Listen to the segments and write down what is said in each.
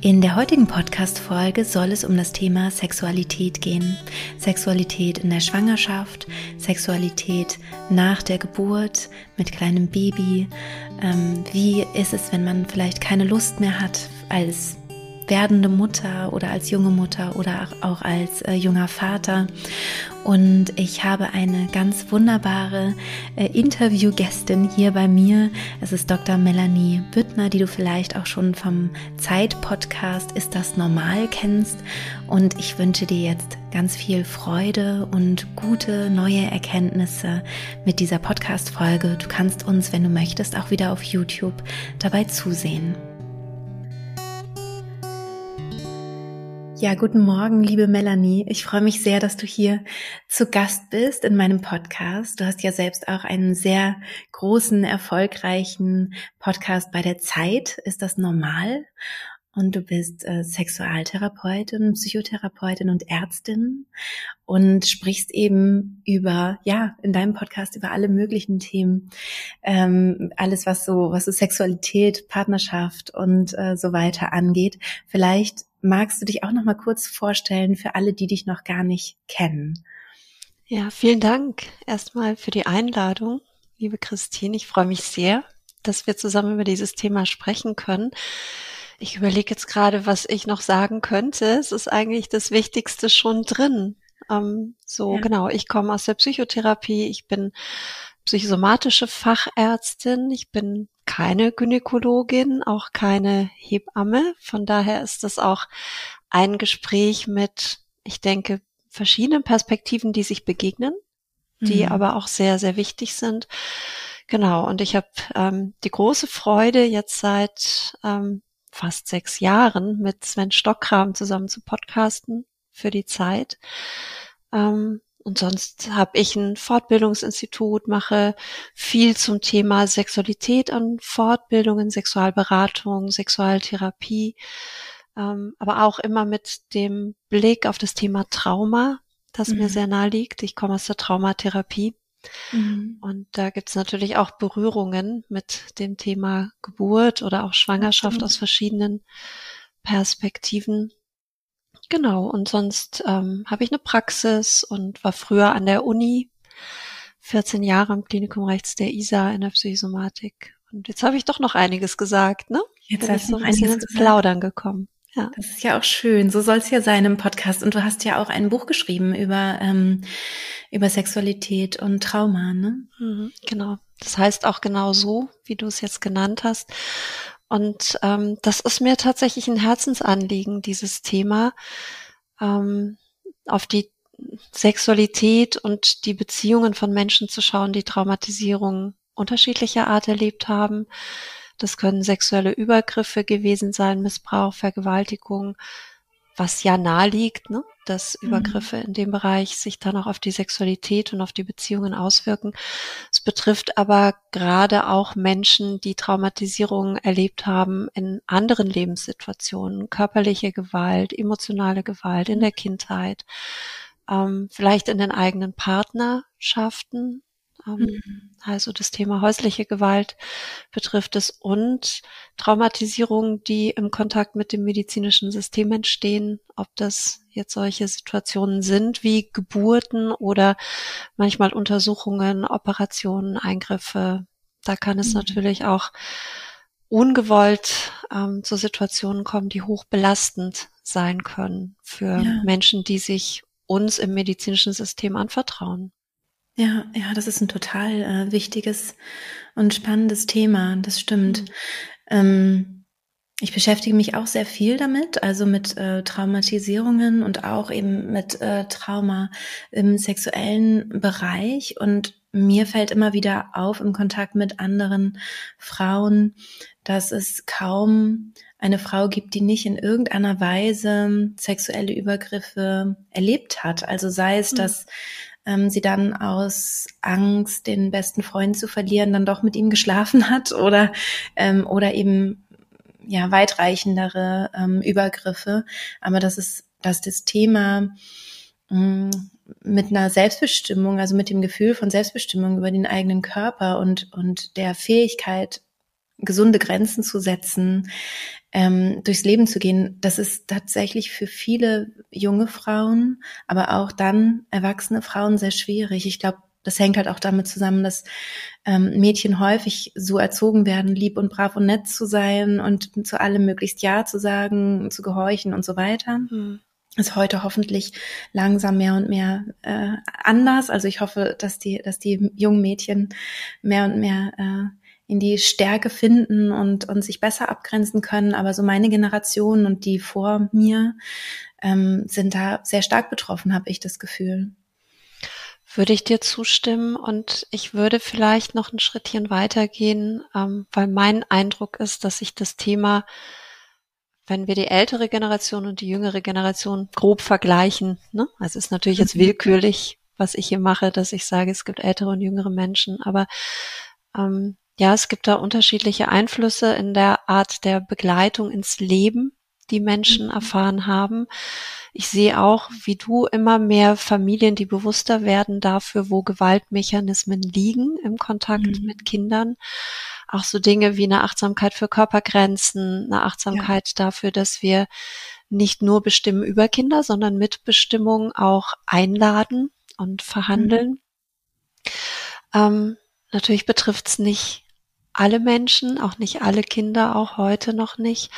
In der heutigen Podcast-Folge soll es um das Thema Sexualität gehen. Sexualität in der Schwangerschaft, Sexualität nach der Geburt mit kleinem Baby. Ähm, wie ist es, wenn man vielleicht keine Lust mehr hat als werdende Mutter oder als junge Mutter oder auch als äh, junger Vater. Und ich habe eine ganz wunderbare äh, Interviewgästin hier bei mir. Es ist Dr. Melanie Büttner, die du vielleicht auch schon vom Zeit-Podcast Ist das normal kennst. Und ich wünsche dir jetzt ganz viel Freude und gute neue Erkenntnisse mit dieser Podcast-Folge. Du kannst uns, wenn du möchtest, auch wieder auf YouTube dabei zusehen. Ja, guten Morgen, liebe Melanie. Ich freue mich sehr, dass du hier zu Gast bist in meinem Podcast. Du hast ja selbst auch einen sehr großen, erfolgreichen Podcast bei der Zeit. Ist das normal? Und du bist äh, Sexualtherapeutin, Psychotherapeutin und Ärztin und sprichst eben über, ja, in deinem Podcast über alle möglichen Themen, ähm, alles was so, was so Sexualität, Partnerschaft und äh, so weiter angeht. Vielleicht magst du dich auch noch mal kurz vorstellen für alle, die dich noch gar nicht kennen? Ja, vielen Dank erstmal für die Einladung, liebe Christine. Ich freue mich sehr, dass wir zusammen über dieses Thema sprechen können. Ich überlege jetzt gerade, was ich noch sagen könnte. Es ist eigentlich das Wichtigste schon drin. Ähm, so, ja. genau. Ich komme aus der Psychotherapie. Ich bin psychosomatische Fachärztin. Ich bin keine Gynäkologin, auch keine Hebamme. Von daher ist das auch ein Gespräch mit, ich denke, verschiedenen Perspektiven, die sich begegnen, die mhm. aber auch sehr, sehr wichtig sind. Genau, und ich habe ähm, die große Freude, jetzt seit ähm, fast sechs Jahren mit Sven Stockkram zusammen zu podcasten für die Zeit. Ähm, und sonst habe ich ein Fortbildungsinstitut, mache viel zum Thema Sexualität an Fortbildungen, Sexualberatung, Sexualtherapie, ähm, aber auch immer mit dem Blick auf das Thema Trauma, das mhm. mir sehr nahe liegt. Ich komme aus der Traumatherapie. Mhm. Und da gibt's natürlich auch Berührungen mit dem Thema Geburt oder auch Schwangerschaft mhm. aus verschiedenen Perspektiven. Genau, und sonst ähm, habe ich eine Praxis und war früher an der Uni, 14 Jahre im Klinikum rechts der ISA in der Psychosomatik. Und jetzt habe ich doch noch einiges gesagt, ne? Jetzt Bin hast du so ein bisschen ins Plaudern gekommen. Ja. Das ist ja auch schön. So soll es ja sein im Podcast. Und du hast ja auch ein Buch geschrieben über, ähm, über Sexualität und Trauma, ne? Mhm, genau. Das heißt auch genau so, wie du es jetzt genannt hast. Und ähm, das ist mir tatsächlich ein Herzensanliegen, dieses Thema, ähm, auf die Sexualität und die Beziehungen von Menschen zu schauen, die Traumatisierung unterschiedlicher Art erlebt haben. Das können sexuelle Übergriffe gewesen sein, Missbrauch, Vergewaltigung, was ja nahe liegt, ne? dass mhm. Übergriffe in dem Bereich sich dann auch auf die Sexualität und auf die Beziehungen auswirken. Es betrifft aber gerade auch Menschen, die Traumatisierungen erlebt haben in anderen Lebenssituationen, körperliche Gewalt, emotionale Gewalt in der Kindheit, ähm, vielleicht in den eigenen Partnerschaften, mhm. Also das Thema häusliche Gewalt betrifft es und Traumatisierungen, die im Kontakt mit dem medizinischen System entstehen, ob das jetzt solche Situationen sind wie Geburten oder manchmal Untersuchungen, Operationen, Eingriffe. Da kann es mhm. natürlich auch ungewollt ähm, zu Situationen kommen, die hoch belastend sein können für ja. Menschen, die sich uns im medizinischen System anvertrauen. Ja, ja, das ist ein total äh, wichtiges und spannendes Thema. Das stimmt. Mhm. Ähm, ich beschäftige mich auch sehr viel damit, also mit äh, Traumatisierungen und auch eben mit äh, Trauma im sexuellen Bereich. Und mir fällt immer wieder auf im Kontakt mit anderen Frauen, dass es kaum eine Frau gibt, die nicht in irgendeiner Weise sexuelle Übergriffe erlebt hat. Also sei es, mhm. dass ähm, sie dann aus Angst, den besten Freund zu verlieren, dann doch mit ihm geschlafen hat oder, ähm, oder eben ja weitreichendere ähm, Übergriffe, aber das ist, dass das Thema mm, mit einer Selbstbestimmung, also mit dem Gefühl von Selbstbestimmung über den eigenen Körper und und der Fähigkeit gesunde Grenzen zu setzen, ähm, durchs Leben zu gehen, das ist tatsächlich für viele junge Frauen, aber auch dann erwachsene Frauen sehr schwierig. Ich glaube, das hängt halt auch damit zusammen, dass ähm, Mädchen häufig so erzogen werden, lieb und brav und nett zu sein und zu allem möglichst Ja zu sagen, zu gehorchen und so weiter. Mhm. Ist heute hoffentlich langsam mehr und mehr äh, anders. Also ich hoffe, dass die, dass die jungen Mädchen mehr und mehr äh, in die Stärke finden und, und sich besser abgrenzen können. Aber so meine Generation und die vor mir ähm, sind da sehr stark betroffen, habe ich das Gefühl. Würde ich dir zustimmen und ich würde vielleicht noch ein Schrittchen weitergehen, ähm, weil mein Eindruck ist, dass sich das Thema, wenn wir die ältere Generation und die jüngere Generation grob vergleichen, ne? also ist natürlich jetzt mhm. willkürlich, was ich hier mache, dass ich sage, es gibt ältere und jüngere Menschen, aber ähm, ja, es gibt da unterschiedliche Einflüsse in der Art der Begleitung ins Leben, die Menschen mhm. erfahren haben. Ich sehe auch, wie du, immer mehr Familien, die bewusster werden dafür, wo Gewaltmechanismen liegen im Kontakt mhm. mit Kindern. Auch so Dinge wie eine Achtsamkeit für Körpergrenzen, eine Achtsamkeit ja. dafür, dass wir nicht nur bestimmen über Kinder, sondern mit Bestimmung auch einladen und verhandeln. Mhm. Ähm, natürlich betrifft es nicht alle Menschen, auch nicht alle Kinder, auch heute noch nicht.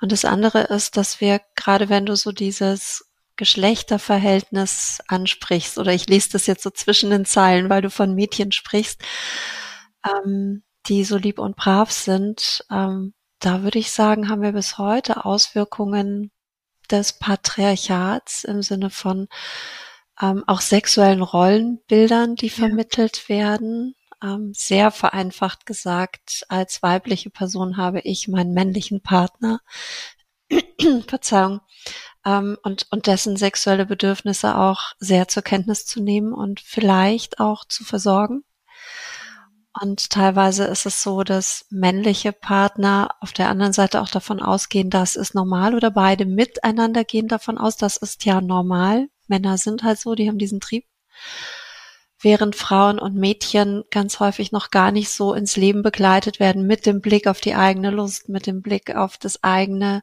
Und das andere ist, dass wir, gerade wenn du so dieses Geschlechterverhältnis ansprichst, oder ich lese das jetzt so zwischen den Zeilen, weil du von Mädchen sprichst, ähm, die so lieb und brav sind, ähm, da würde ich sagen, haben wir bis heute Auswirkungen des Patriarchats im Sinne von ähm, auch sexuellen Rollenbildern, die vermittelt werden, ähm, sehr vereinfacht gesagt, als weibliche Person habe ich meinen männlichen Partner, Verzeihung, ähm, und, und dessen sexuelle Bedürfnisse auch sehr zur Kenntnis zu nehmen und vielleicht auch zu versorgen. Und teilweise ist es so, dass männliche Partner auf der anderen Seite auch davon ausgehen, das ist normal oder beide miteinander gehen davon aus, das ist ja normal. Männer sind halt so, die haben diesen Trieb während Frauen und Mädchen ganz häufig noch gar nicht so ins Leben begleitet werden mit dem Blick auf die eigene Lust, mit dem Blick auf das eigene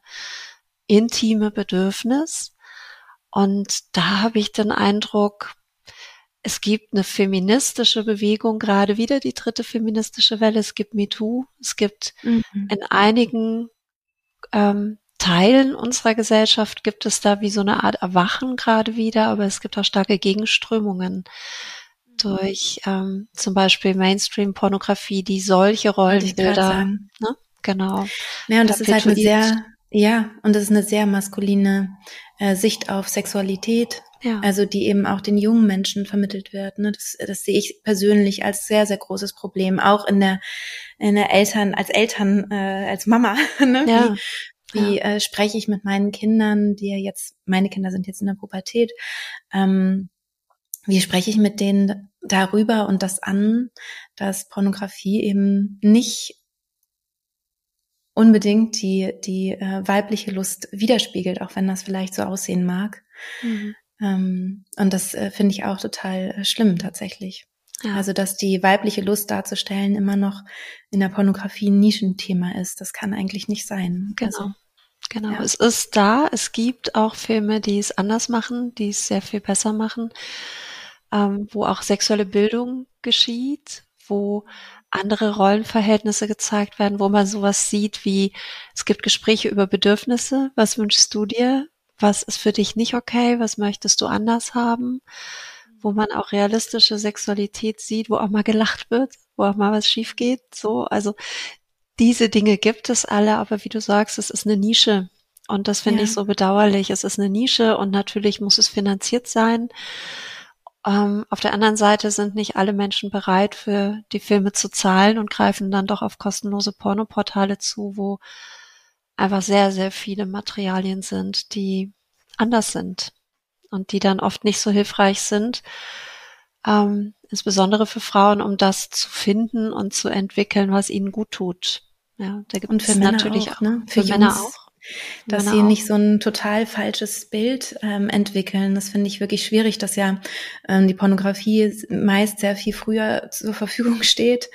intime Bedürfnis. Und da habe ich den Eindruck, es gibt eine feministische Bewegung, gerade wieder die dritte feministische Welle. Es gibt MeToo. Es gibt mhm. in einigen ähm, Teilen unserer Gesellschaft gibt es da wie so eine Art Erwachen gerade wieder, aber es gibt auch starke Gegenströmungen durch ähm, zum Beispiel Mainstream-Pornografie, die solche Rollenbilder, ne? genau. Ja, und das ist halt eine sehr, ja, und das ist eine sehr maskuline äh, Sicht auf Sexualität, ja. also die eben auch den jungen Menschen vermittelt wird. Ne? Das, das sehe ich persönlich als sehr, sehr großes Problem, auch in der, in der Eltern, als Eltern, äh, als Mama. ne? Ja. Wie, wie ja. äh, spreche ich mit meinen Kindern, die ja jetzt, meine Kinder sind jetzt in der Pubertät, ähm, wie spreche ich mit denen darüber und das an, dass Pornografie eben nicht unbedingt die, die äh, weibliche Lust widerspiegelt, auch wenn das vielleicht so aussehen mag. Mhm. Ähm, und das äh, finde ich auch total äh, schlimm tatsächlich. Ja. Also, dass die weibliche Lust darzustellen immer noch in der Pornografie ein Nischenthema ist, das kann eigentlich nicht sein. Genau. Also, genau. Ja. Es ist da. Es gibt auch Filme, die es anders machen, die es sehr viel besser machen ähm, wo auch sexuelle Bildung geschieht, wo andere Rollenverhältnisse gezeigt werden, wo man sowas sieht wie, es gibt Gespräche über Bedürfnisse, was wünschst du dir, was ist für dich nicht okay, was möchtest du anders haben, wo man auch realistische Sexualität sieht, wo auch mal gelacht wird, wo auch mal was schief geht, so, also diese Dinge gibt es alle, aber wie du sagst, es ist eine Nische und das finde ja. ich so bedauerlich. Es ist eine Nische und natürlich muss es finanziert sein. Ähm, auf der anderen Seite sind nicht alle Menschen bereit, für die Filme zu zahlen und greifen dann doch auf kostenlose Pornoportale zu, wo einfach sehr, sehr viele Materialien sind, die anders sind und die dann oft nicht so hilfreich sind, ähm, insbesondere für Frauen, um das zu finden und zu entwickeln, was ihnen gut tut. Ja, da gibt und für es Männer natürlich auch, ne? Für, für Männer auch dass sie auch. nicht so ein total falsches Bild ähm, entwickeln. Das finde ich wirklich schwierig, dass ja ähm, die Pornografie meist sehr viel früher zur Verfügung steht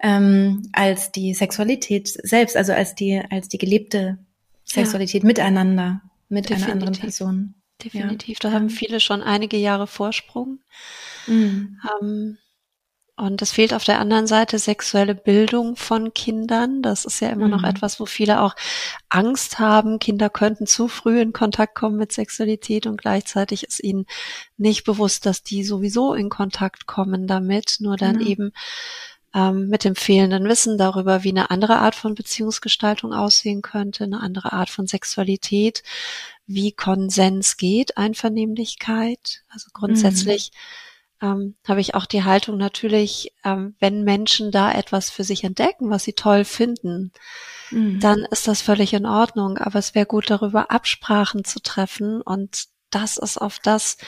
ähm, als die Sexualität selbst, also als die als die gelebte Sexualität ja. miteinander mit Definitiv. einer anderen Person. Definitiv, ja. da haben viele schon einige Jahre Vorsprung. Mhm. Ähm, und es fehlt auf der anderen Seite sexuelle Bildung von Kindern. Das ist ja immer mhm. noch etwas, wo viele auch Angst haben. Kinder könnten zu früh in Kontakt kommen mit Sexualität und gleichzeitig ist ihnen nicht bewusst, dass die sowieso in Kontakt kommen damit, nur dann mhm. eben ähm, mit dem fehlenden Wissen darüber, wie eine andere Art von Beziehungsgestaltung aussehen könnte, eine andere Art von Sexualität, wie Konsens geht, Einvernehmlichkeit. Also grundsätzlich mhm ähm, habe ich auch die Haltung natürlich, ähm, wenn Menschen da etwas für sich entdecken, was sie toll finden, mhm. dann ist das völlig in Ordnung. Aber es wäre gut, darüber Absprachen zu treffen und das ist auf das,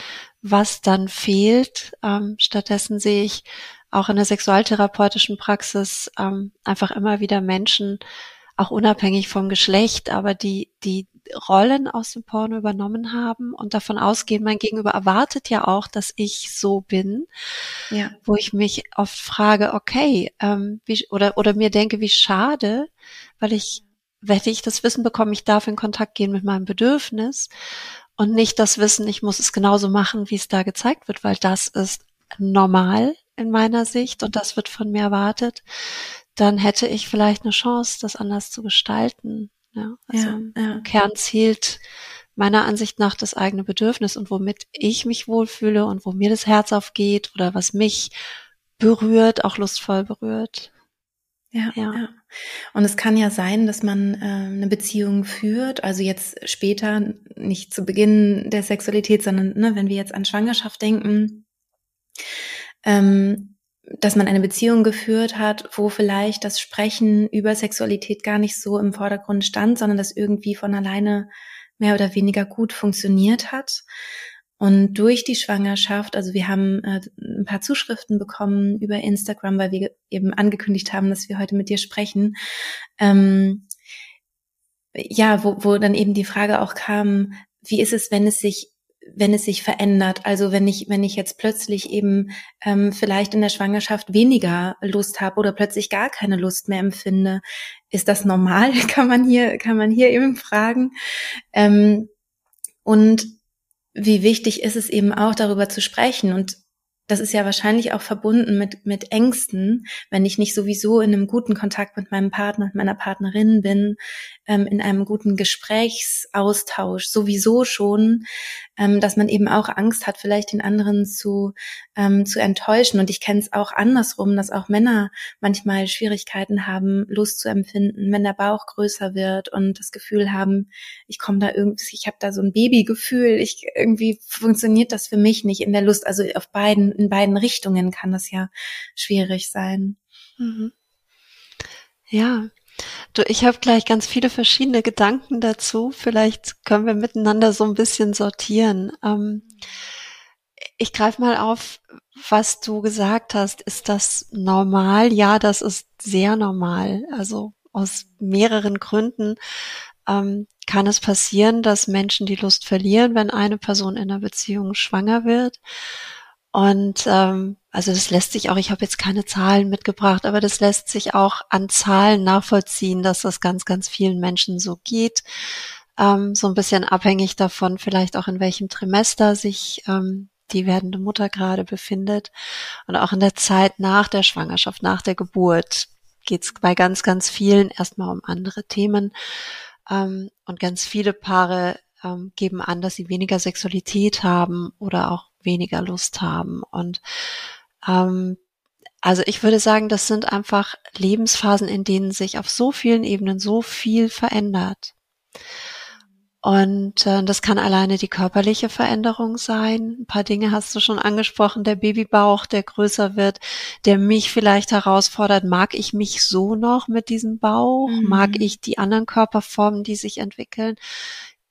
was dann fehlt. Ähm, stattdessen sehe ich auch in der sexualtherapeutischen Praxis ähm, einfach immer wieder Menschen, auch unabhängig vom Geschlecht, aber die, die Rollen aus dem Porno übernommen haben und davon ausgehen, mein Gegenüber erwartet ja auch, dass ich so bin, ja. wo ich mich oft frage, okay, ähm, wie, oder, oder mir denke, wie schade, weil ich, werde ich das Wissen bekommen, ich darf in Kontakt gehen mit meinem Bedürfnis und nicht das Wissen, ich muss es genauso machen, wie es da gezeigt wird, weil das ist normal in meiner Sicht und das wird von mir erwartet, dann hätte ich vielleicht eine Chance, das anders zu gestalten. Ja, also ja, ja. im Kern zählt meiner Ansicht nach das eigene Bedürfnis und womit ich mich wohlfühle und wo mir das Herz aufgeht oder was mich berührt, auch lustvoll berührt. Ja, ja. ja. Und es kann ja sein, dass man äh, eine Beziehung führt, also jetzt später, nicht zu Beginn der Sexualität, sondern ne, wenn wir jetzt an Schwangerschaft denken, ähm, dass man eine Beziehung geführt hat, wo vielleicht das Sprechen über Sexualität gar nicht so im Vordergrund stand, sondern das irgendwie von alleine mehr oder weniger gut funktioniert hat. Und durch die Schwangerschaft, also wir haben äh, ein paar Zuschriften bekommen über Instagram, weil wir eben angekündigt haben, dass wir heute mit dir sprechen. Ähm, ja, wo, wo dann eben die Frage auch kam, wie ist es, wenn es sich wenn es sich verändert. Also wenn ich, wenn ich jetzt plötzlich eben ähm, vielleicht in der Schwangerschaft weniger Lust habe oder plötzlich gar keine Lust mehr empfinde, ist das normal? kann man hier, kann man hier eben fragen. Ähm, und wie wichtig ist es eben auch darüber zu sprechen und das ist ja wahrscheinlich auch verbunden mit, mit Ängsten, wenn ich nicht sowieso in einem guten Kontakt mit meinem Partner, mit meiner Partnerin bin, ähm, in einem guten Gesprächsaustausch sowieso schon, ähm, dass man eben auch Angst hat, vielleicht den anderen zu, ähm, zu enttäuschen. Und ich kenne es auch andersrum, dass auch Männer manchmal Schwierigkeiten haben, Lust zu empfinden, wenn der Bauch größer wird und das Gefühl haben, ich komme da irgendwie, ich habe da so ein Babygefühl, ich irgendwie funktioniert das für mich nicht in der Lust. Also auf beiden, in beiden Richtungen kann das ja schwierig sein. Mhm. Ja, Du, ich habe gleich ganz viele verschiedene Gedanken dazu. Vielleicht können wir miteinander so ein bisschen sortieren. Ähm, ich greife mal auf, was du gesagt hast. Ist das normal? Ja, das ist sehr normal. Also aus mehreren Gründen ähm, kann es passieren, dass Menschen die Lust verlieren, wenn eine Person in einer Beziehung schwanger wird. Und ähm, also das lässt sich auch, ich habe jetzt keine Zahlen mitgebracht, aber das lässt sich auch an Zahlen nachvollziehen, dass das ganz, ganz vielen Menschen so geht. Ähm, so ein bisschen abhängig davon, vielleicht auch in welchem Trimester sich ähm, die werdende Mutter gerade befindet. Und auch in der Zeit nach der Schwangerschaft, nach der Geburt geht es bei ganz, ganz vielen erstmal um andere Themen. Ähm, und ganz viele Paare ähm, geben an, dass sie weniger Sexualität haben oder auch weniger Lust haben. Und ähm, also ich würde sagen, das sind einfach Lebensphasen, in denen sich auf so vielen Ebenen so viel verändert. Und äh, das kann alleine die körperliche Veränderung sein. Ein paar Dinge hast du schon angesprochen. Der Babybauch, der größer wird, der mich vielleicht herausfordert. Mag ich mich so noch mit diesem Bauch? Mhm. Mag ich die anderen Körperformen, die sich entwickeln?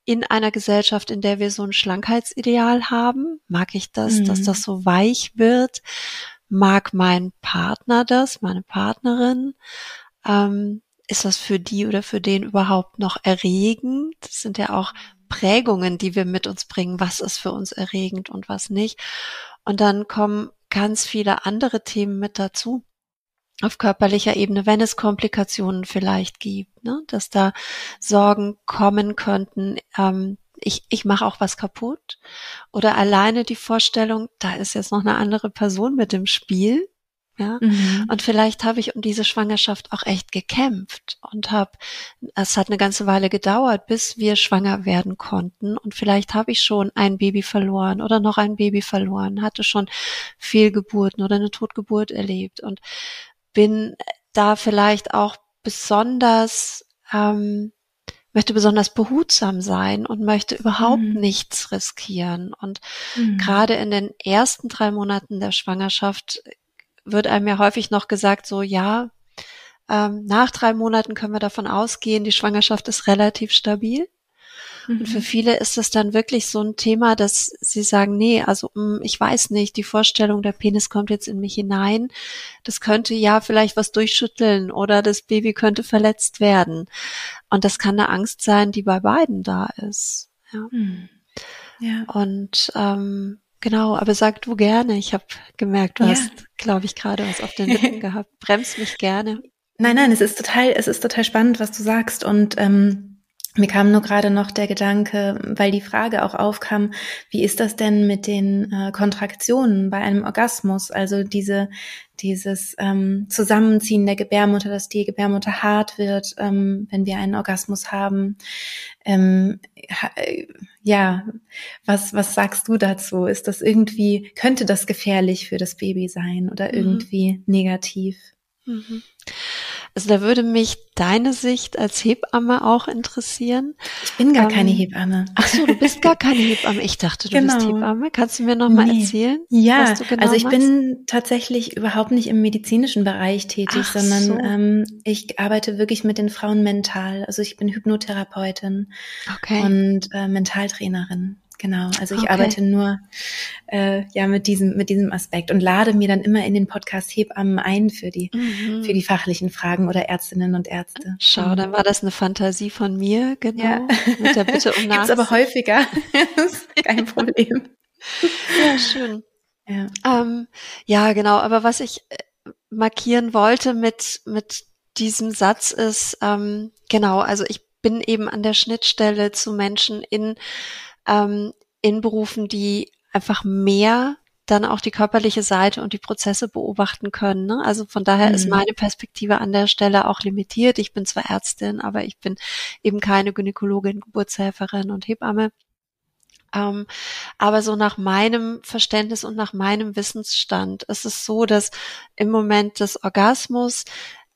In einer Gesellschaft, in der wir so ein Schlankheitsideal haben? Mag ich das, mhm. dass das so weich wird? Mag mein Partner das, meine Partnerin? Ähm, ist das für die oder für den überhaupt noch erregend? Das sind ja auch Prägungen, die wir mit uns bringen. Was ist für uns erregend und was nicht? Und dann kommen ganz viele andere Themen mit dazu auf körperlicher Ebene, wenn es Komplikationen vielleicht gibt, ne? dass da Sorgen kommen könnten, ähm, ich, ich mache auch was kaputt. Oder alleine die Vorstellung, da ist jetzt noch eine andere Person mit dem Spiel. Ja, mhm. und vielleicht habe ich um diese Schwangerschaft auch echt gekämpft und habe, es hat eine ganze Weile gedauert, bis wir schwanger werden konnten und vielleicht habe ich schon ein Baby verloren oder noch ein Baby verloren, hatte schon Fehlgeburten oder eine Totgeburt erlebt und bin da vielleicht auch besonders ähm, möchte besonders behutsam sein und möchte überhaupt mhm. nichts riskieren. Und mhm. gerade in den ersten drei Monaten der Schwangerschaft wird einem ja häufig noch gesagt, so ja, ähm, nach drei Monaten können wir davon ausgehen, die Schwangerschaft ist relativ stabil. Mhm. Und für mhm. viele ist es dann wirklich so ein Thema, dass sie sagen, nee, also mh, hm, ich weiß nicht, die Vorstellung, der Penis kommt jetzt in mich hinein, das könnte ja vielleicht was durchschütteln oder das Baby könnte verletzt werden. Und das kann eine Angst sein, die bei beiden da ist. Ja. Mhm. ja. Und ähm, Genau, aber sag du gerne. Ich habe gemerkt, du ja. hast, glaube ich, gerade was auf den Lippen gehabt. Bremst mich gerne. Nein, nein, es ist total, es ist total spannend, was du sagst. Und ähm, mir kam nur gerade noch der Gedanke, weil die Frage auch aufkam, wie ist das denn mit den äh, Kontraktionen bei einem Orgasmus? Also diese, dieses ähm, Zusammenziehen der Gebärmutter, dass die Gebärmutter hart wird, ähm, wenn wir einen Orgasmus haben. Ähm, ha, äh, ja, was, was sagst du dazu? Ist das irgendwie, könnte das gefährlich für das Baby sein oder mhm. irgendwie negativ? Mhm. Also da würde mich deine Sicht als Hebamme auch interessieren. Ich bin gar ähm, keine Hebamme. Ach so, du bist gar keine Hebamme. Ich dachte, du genau. bist Hebamme. Kannst du mir noch mal nee. erzählen? Ja, genau also ich machst? bin tatsächlich überhaupt nicht im medizinischen Bereich tätig, Ach sondern so. ähm, ich arbeite wirklich mit den Frauen mental. Also ich bin Hypnotherapeutin okay. und äh, Mentaltrainerin. Genau, also ich okay. arbeite nur äh, ja mit diesem mit diesem Aspekt und lade mir dann immer in den Podcast Hebammen ein für die mhm. für die fachlichen Fragen oder Ärztinnen und Ärzte. Schau, dann war das eine Fantasie von mir, genau. Ja. Mit der Bitte um Gibt's aber häufiger, kein Problem. ja, schön. Ja. Ähm, ja, genau. Aber was ich äh, markieren wollte mit mit diesem Satz ist ähm, genau. Also ich bin eben an der Schnittstelle zu Menschen in ähm, in Berufen, die einfach mehr dann auch die körperliche Seite und die Prozesse beobachten können. Ne? Also von daher mhm. ist meine Perspektive an der Stelle auch limitiert. Ich bin zwar Ärztin, aber ich bin eben keine Gynäkologin, Geburtshelferin und Hebamme. Ähm, aber so nach meinem Verständnis und nach meinem Wissensstand ist es so, dass im Moment des Orgasmus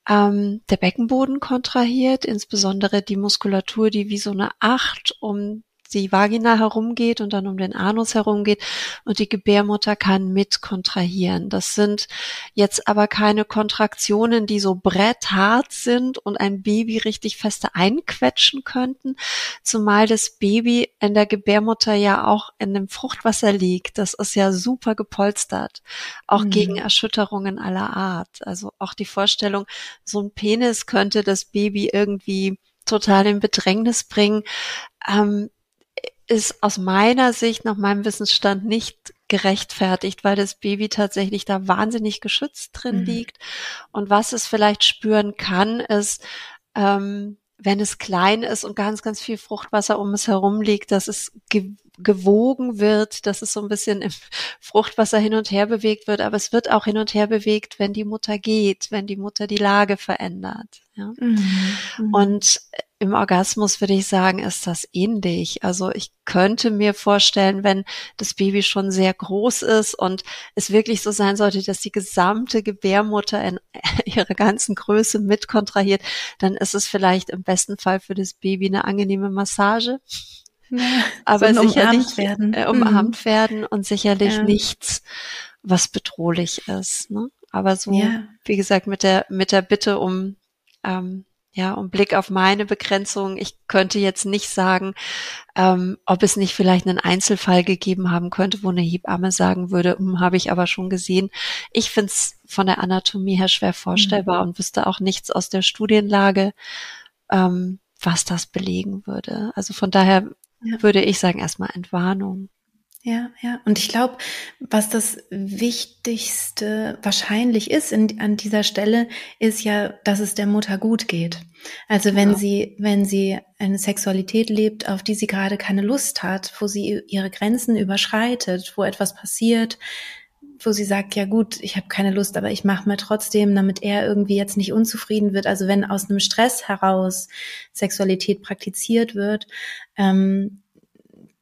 ähm, der Beckenboden kontrahiert, insbesondere die Muskulatur, die wie so eine Acht um die Vagina herumgeht und dann um den Anus herumgeht und die Gebärmutter kann mit kontrahieren. Das sind jetzt aber keine Kontraktionen, die so bretthart sind und ein Baby richtig feste einquetschen könnten, zumal das Baby in der Gebärmutter ja auch in dem Fruchtwasser liegt. Das ist ja super gepolstert, auch mhm. gegen Erschütterungen aller Art. Also auch die Vorstellung, so ein Penis könnte das Baby irgendwie total in Bedrängnis bringen. Ähm, ist aus meiner Sicht, nach meinem Wissensstand, nicht gerechtfertigt, weil das Baby tatsächlich da wahnsinnig geschützt drin mhm. liegt. Und was es vielleicht spüren kann, ist, ähm, wenn es klein ist und ganz, ganz viel Fruchtwasser um es herum liegt, dass es ge gewogen wird, dass es so ein bisschen im Fruchtwasser hin und her bewegt wird. Aber es wird auch hin und her bewegt, wenn die Mutter geht, wenn die Mutter die Lage verändert. Ja? Mhm. mhm. Und im Orgasmus würde ich sagen, ist das ähnlich. Also ich könnte mir vorstellen, wenn das Baby schon sehr groß ist und es wirklich so sein sollte, dass die gesamte Gebärmutter in ihrer ganzen Größe mit kontrahiert, dann ist es vielleicht im besten Fall für das Baby eine angenehme Massage. Ja, aber so sicherlich werden. Äh, umarmt mhm. werden und sicherlich ja. nichts, was bedrohlich ist. Ne? Aber so, ja. wie gesagt, mit der mit der Bitte um ähm, Ja, und Blick auf meine Begrenzung. Ich könnte jetzt nicht sagen, ähm, ob es nicht vielleicht einen Einzelfall gegeben haben könnte, wo eine Hebamme sagen würde, hm, habe ich aber schon gesehen. Ich finde es von der Anatomie her schwer vorstellbar mhm. und wüsste auch nichts aus der Studienlage, ähm, was das belegen würde. Also von daher ja. würde ich sagen, erstmal Entwarnung. Ja, ja. Und ich glaube, was das Wichtigste wahrscheinlich ist in, an dieser Stelle, ist ja, dass es der Mutter gut geht. Also wenn ja. sie, wenn sie eine Sexualität lebt, auf die sie gerade keine Lust hat, wo sie ihre Grenzen überschreitet, wo etwas passiert, wo sie sagt, ja gut, ich habe keine Lust, aber ich mache mir trotzdem, damit er irgendwie jetzt nicht unzufrieden wird. Also wenn aus einem Stress heraus Sexualität praktiziert wird, ähm,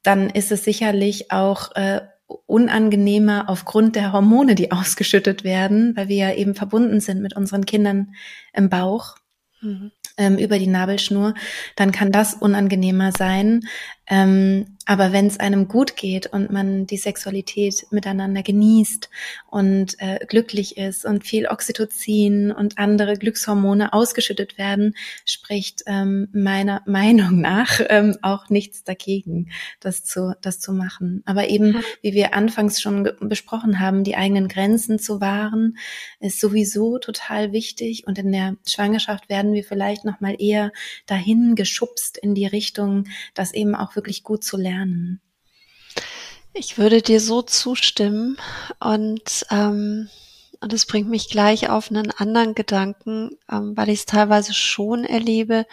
dann ist es sicherlich auch äh, unangenehmer aufgrund der Hormone, die ausgeschüttet werden, weil wir ja eben verbunden sind mit unseren Kindern im Bauch mhm. ähm, über die Nabelschnur, dann kann das unangenehmer sein, ähm, aber wenn es einem gut geht und man die Sexualität miteinander genießt und äh, glücklich ist und viel Oxytocin und andere Glückshormone ausgeschüttet werden, spricht ähm, meiner Meinung nach ähm, auch nichts dagegen, das zu, das zu machen. Aber eben, wie wir anfangs schon besprochen haben, die eigenen Grenzen zu wahren, ist sowieso total wichtig. Und in der Schwangerschaft werden wir vielleicht noch mal eher dahin geschubst in die Richtung, das eben auch wirklich gut zu lernen. Ich würde dir so zustimmen und ähm, und es bringt mich gleich auf einen anderen Gedanken, ähm, weil ich es teilweise schon erlebe,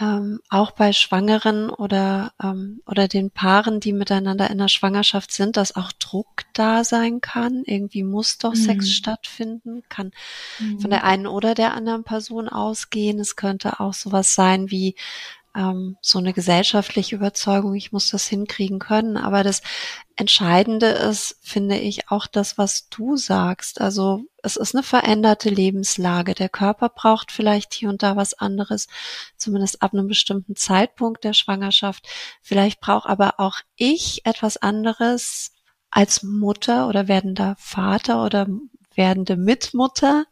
ähm, auch bei Schwangeren oder ähm, oder den Paaren, die miteinander in der Schwangerschaft sind, dass auch Druck da sein kann. Irgendwie muss doch mhm. Sex stattfinden, kann mhm. von der einen oder der anderen Person ausgehen. Es könnte auch sowas sein wie ähm, so eine gesellschaftliche Überzeugung, ich muss das hinkriegen können. Aber das Entscheidende ist, finde ich, auch das, was du sagst. Also es ist eine veränderte Lebenslage. Der Körper braucht vielleicht hier und da was anderes, zumindest ab einem bestimmten Zeitpunkt der Schwangerschaft. Vielleicht braucht aber auch ich etwas anderes als Mutter oder werdender Vater oder werdende Mitmutter.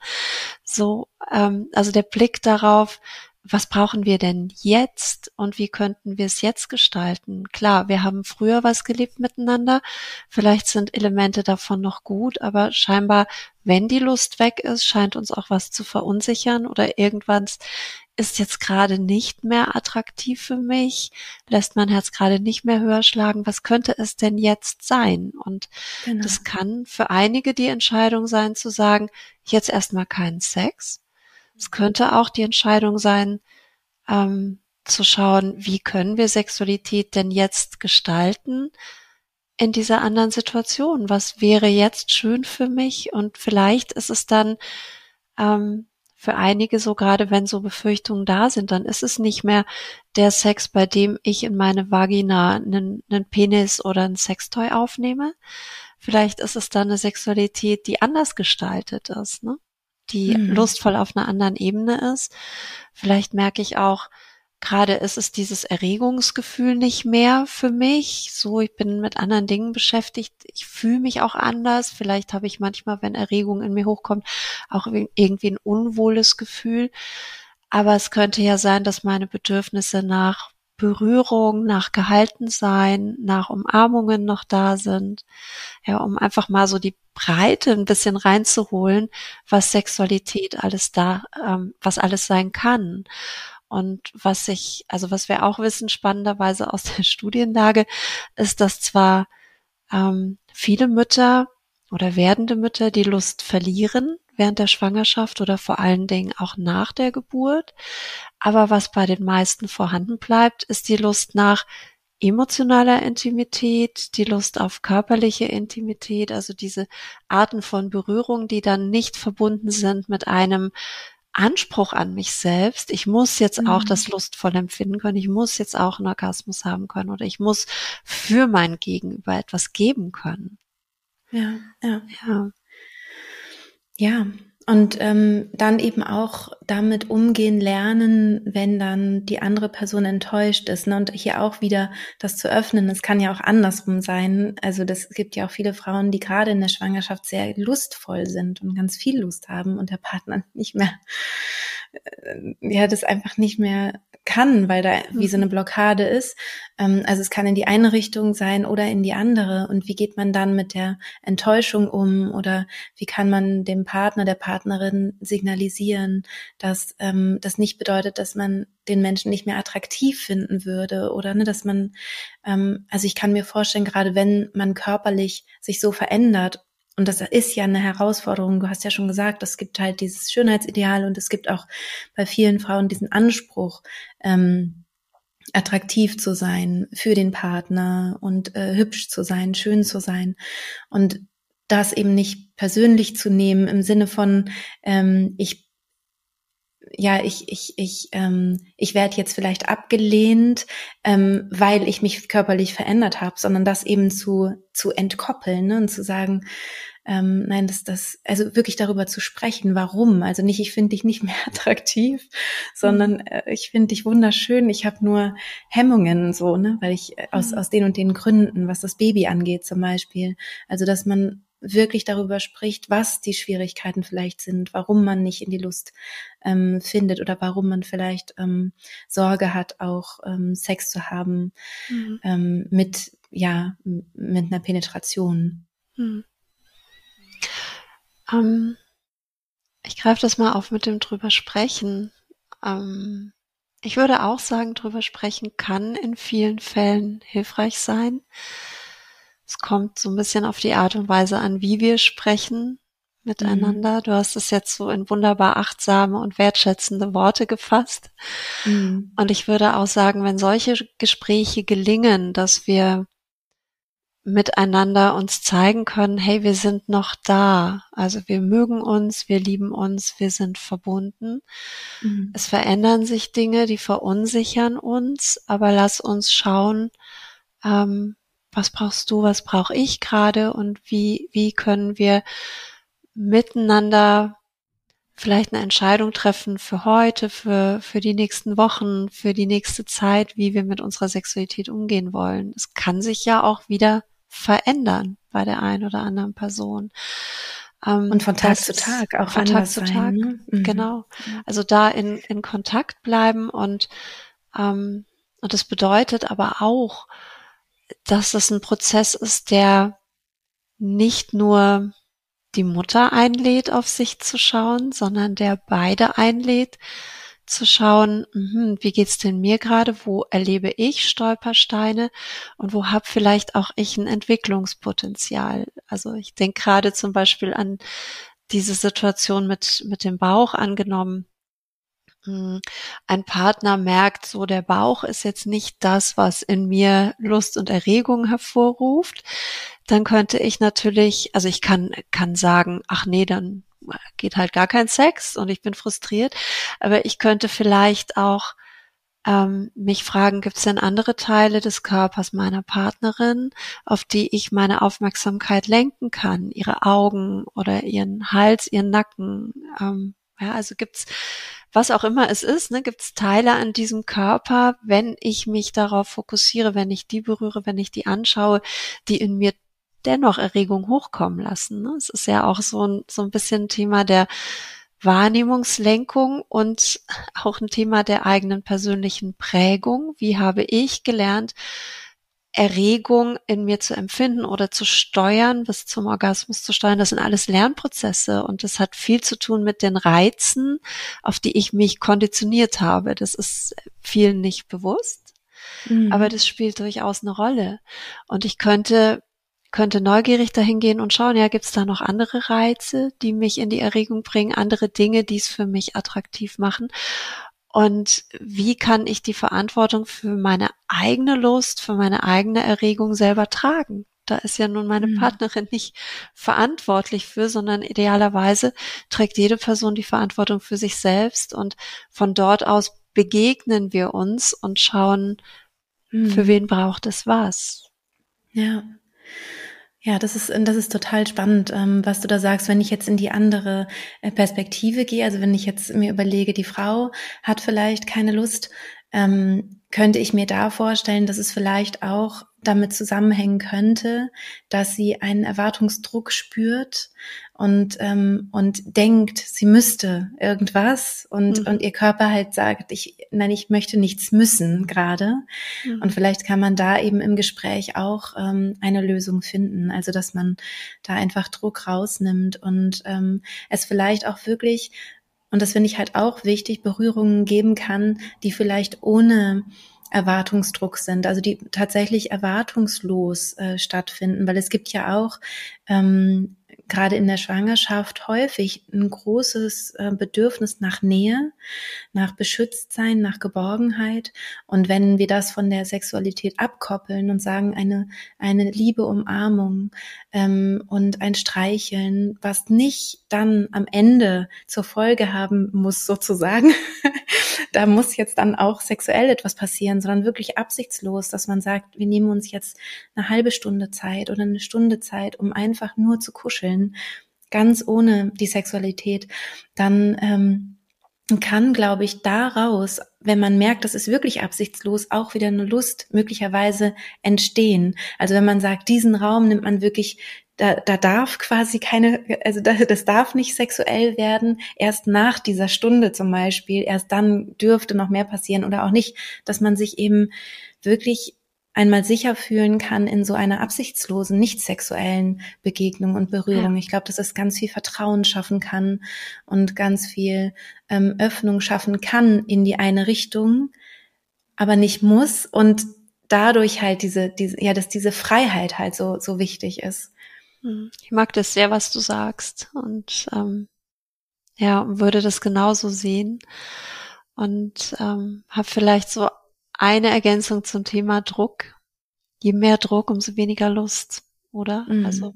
So, ähm, also der Blick darauf, was brauchen wir denn jetzt und wie könnten wir es jetzt gestalten? Klar, wir haben früher was gelebt miteinander, vielleicht sind Elemente davon noch gut, aber scheinbar, wenn die Lust weg ist, scheint uns auch was zu verunsichern oder irgendwann ist jetzt gerade nicht mehr attraktiv für mich, lässt mein Herz gerade nicht mehr höher schlagen, was könnte es denn jetzt sein? Und genau. das kann für einige die Entscheidung sein zu sagen, jetzt erstmal keinen Sex es könnte auch die Entscheidung sein, ähm, zu schauen, wie können wir Sexualität denn jetzt gestalten in dieser anderen Situation? Was wäre jetzt schön für mich? Und vielleicht ist es dann ähm, für einige so, gerade wenn so Befürchtungen da sind, dann ist es nicht mehr der Sex, bei dem ich in meine Vagina einen, einen Penis oder ein Sextoy aufnehme. Vielleicht ist es dann eine Sexualität, die anders gestaltet ist. Ne? Die mhm. lustvoll auf einer anderen Ebene ist. Vielleicht merke ich auch, gerade ist es dieses Erregungsgefühl nicht mehr für mich. So, ich bin mit anderen Dingen beschäftigt. Ich fühle mich auch anders. Vielleicht habe ich manchmal, wenn Erregung in mir hochkommt, auch irgendwie ein unwohles Gefühl. Aber es könnte ja sein, dass meine Bedürfnisse nach Berührung, nach Gehaltensein, nach Umarmungen noch da sind. Ja, um einfach mal so die Breite ein bisschen reinzuholen, was Sexualität alles da, ähm, was alles sein kann. Und was ich, also was wir auch wissen, spannenderweise aus der Studienlage, ist, dass zwar ähm, viele Mütter oder werdende Mütter die Lust verlieren während der Schwangerschaft oder vor allen Dingen auch nach der Geburt. Aber was bei den meisten vorhanden bleibt, ist die Lust nach emotionaler Intimität, die Lust auf körperliche Intimität, also diese Arten von Berührung, die dann nicht verbunden sind mit einem Anspruch an mich selbst. Ich muss jetzt auch mhm. das lustvoll empfinden können. Ich muss jetzt auch einen Orgasmus haben können oder ich muss für mein Gegenüber etwas geben können. Ja, ja. Ja. Ja, und ähm, dann eben auch damit umgehen lernen, wenn dann die andere Person enttäuscht ist. Ne? Und hier auch wieder das zu öffnen. Es kann ja auch andersrum sein. Also das gibt ja auch viele Frauen, die gerade in der Schwangerschaft sehr lustvoll sind und ganz viel Lust haben und der Partner nicht mehr ja das einfach nicht mehr kann, weil da wie so eine mhm. Blockade ist. Ähm, also es kann in die eine Richtung sein oder in die andere. Und wie geht man dann mit der Enttäuschung um oder wie kann man dem Partner, der Partnerin signalisieren, dass ähm, das nicht bedeutet, dass man den Menschen nicht mehr attraktiv finden würde oder ne, dass man, ähm, also ich kann mir vorstellen, gerade wenn man körperlich sich so verändert und das ist ja eine Herausforderung. Du hast ja schon gesagt, es gibt halt dieses Schönheitsideal und es gibt auch bei vielen Frauen diesen Anspruch, ähm, attraktiv zu sein für den Partner und äh, hübsch zu sein, schön zu sein. Und das eben nicht persönlich zu nehmen im Sinne von, ähm, ich ja, ich, ich, ich, ähm, ich werde jetzt vielleicht abgelehnt, ähm, weil ich mich körperlich verändert habe, sondern das eben zu, zu entkoppeln ne, und zu sagen, ähm, nein, das, das, also wirklich darüber zu sprechen, warum. Also nicht, ich finde dich nicht mehr attraktiv, sondern mhm. äh, ich finde dich wunderschön. Ich habe nur Hemmungen so, ne, weil ich äh, aus, mhm. aus den und den Gründen, was das Baby angeht zum Beispiel. Also dass man wirklich darüber spricht, was die Schwierigkeiten vielleicht sind, warum man nicht in die Lust ähm, findet oder warum man vielleicht ähm, Sorge hat, auch ähm, Sex zu haben mhm. ähm, mit ja mit einer Penetration. Mhm. Ähm, ich greife das mal auf mit dem drüber sprechen. Ähm, ich würde auch sagen, drüber sprechen kann in vielen Fällen hilfreich sein. Es kommt so ein bisschen auf die Art und Weise an, wie wir sprechen miteinander. Mhm. Du hast es jetzt so in wunderbar achtsame und wertschätzende Worte gefasst. Mhm. Und ich würde auch sagen, wenn solche Gespräche gelingen, dass wir miteinander uns zeigen können, hey, wir sind noch da. Also wir mögen uns, wir lieben uns, wir sind verbunden. Mhm. Es verändern sich Dinge, die verunsichern uns, aber lass uns schauen, ähm, was brauchst du, was brauche ich gerade und wie, wie können wir miteinander vielleicht eine Entscheidung treffen für heute, für, für die nächsten Wochen, für die nächste Zeit, wie wir mit unserer Sexualität umgehen wollen. Es kann sich ja auch wieder verändern bei der einen oder anderen Person. Ähm, und von Tag zu Tag auch von Tag zu Tag, ne? mhm. genau. Also da in, in Kontakt bleiben und ähm, und das bedeutet aber auch, dass das ein Prozess ist, der nicht nur die Mutter einlädt, auf sich zu schauen, sondern der beide einlädt, zu schauen, mh, wie geht's denn mir gerade, wo erlebe ich Stolpersteine und wo habe vielleicht auch ich ein Entwicklungspotenzial. Also ich denke gerade zum Beispiel an diese Situation mit, mit dem Bauch angenommen. Hm, ein Partner merkt, so der Bauch ist jetzt nicht das, was in mir Lust und Erregung hervorruft, dann könnte ich natürlich, also ich kann, kann sagen, ach nee, dann geht halt gar kein Sex und ich bin frustriert. Aber ich könnte vielleicht auch ähm, mich fragen, gibt es denn andere Teile des Körpers meiner Partnerin, auf die ich meine Aufmerksamkeit lenken kann? Ihre Augen oder ihren Hals, ihren Nacken. Ähm, ja, also gibt's was auch immer es ist, ne, gibt es Teile an diesem Körper, wenn ich mich darauf fokussiere, wenn ich die berühre, wenn ich die anschaue, die in mir dennoch Erregung hochkommen lassen. Ne? Es ist ja auch so ein, so ein bisschen Thema der Wahrnehmungslenkung und auch ein Thema der eigenen persönlichen Prägung. Wie habe ich gelernt, Erregung in mir zu empfinden oder zu steuern, bis zum Orgasmus zu steuern. Das sind alles Lernprozesse und das hat viel zu tun mit den Reizen, auf die ich mich konditioniert habe. Das ist vielen nicht bewusst, mhm. aber das spielt durchaus eine Rolle. Und ich könnte könnte neugierig dahin gehen und schauen, ja, gibt es da noch andere Reize, die mich in die Erregung bringen, andere Dinge, die es für mich attraktiv machen. Und wie kann ich die Verantwortung für meine eigene Lust, für meine eigene Erregung selber tragen? Da ist ja nun meine mhm. Partnerin nicht verantwortlich für, sondern idealerweise trägt jede Person die Verantwortung für sich selbst und von dort aus begegnen wir uns und schauen, mhm. für wen braucht es was. Ja. Ja, das ist, das ist total spannend, ähm, was du da sagst, wenn ich jetzt in die andere äh, Perspektive gehe. Also wenn ich jetzt mir überlege, die Frau hat vielleicht keine Lust, ähm, könnte ich mir da vorstellen, dass es vielleicht auch damit zusammenhängen könnte, dass sie einen Erwartungsdruck spürt und ähm, und denkt, sie müsste irgendwas und mhm. und ihr Körper halt sagt, ich nein, ich möchte nichts müssen gerade mhm. und vielleicht kann man da eben im Gespräch auch ähm, eine Lösung finden, also dass man da einfach Druck rausnimmt und ähm, es vielleicht auch wirklich und das finde ich halt auch wichtig, Berührungen geben kann, die vielleicht ohne Erwartungsdruck sind, also die tatsächlich erwartungslos äh, stattfinden, weil es gibt ja auch ähm, gerade in der Schwangerschaft häufig ein großes äh, Bedürfnis nach Nähe, nach Beschütztsein, nach Geborgenheit. Und wenn wir das von der Sexualität abkoppeln und sagen, eine, eine liebe Umarmung ähm, und ein Streicheln, was nicht dann am Ende zur Folge haben muss, sozusagen, da muss jetzt dann auch sexuell etwas passieren, sondern wirklich absichtslos, dass man sagt, wir nehmen uns jetzt eine halbe Stunde Zeit oder eine Stunde Zeit, um einfach nur zu kuscheln können, ganz ohne die Sexualität, dann ähm, kann, glaube ich, daraus, wenn man merkt, das ist wirklich absichtslos, auch wieder eine Lust möglicherweise entstehen. Also wenn man sagt, diesen Raum nimmt man wirklich, da, da darf quasi keine, also das, das darf nicht sexuell werden, erst nach dieser Stunde zum Beispiel, erst dann dürfte noch mehr passieren oder auch nicht, dass man sich eben wirklich einmal sicher fühlen kann in so einer absichtslosen, nicht sexuellen Begegnung und Berührung. Ja. Ich glaube, dass es ganz viel Vertrauen schaffen kann und ganz viel ähm, Öffnung schaffen kann in die eine Richtung, aber nicht muss und dadurch halt diese, diese, ja, dass diese Freiheit halt so, so wichtig ist. Hm. Ich mag das sehr, was du sagst und ähm, ja, würde das genauso sehen und ähm, habe vielleicht so eine Ergänzung zum Thema Druck. Je mehr Druck, umso weniger Lust, oder? Mhm. Also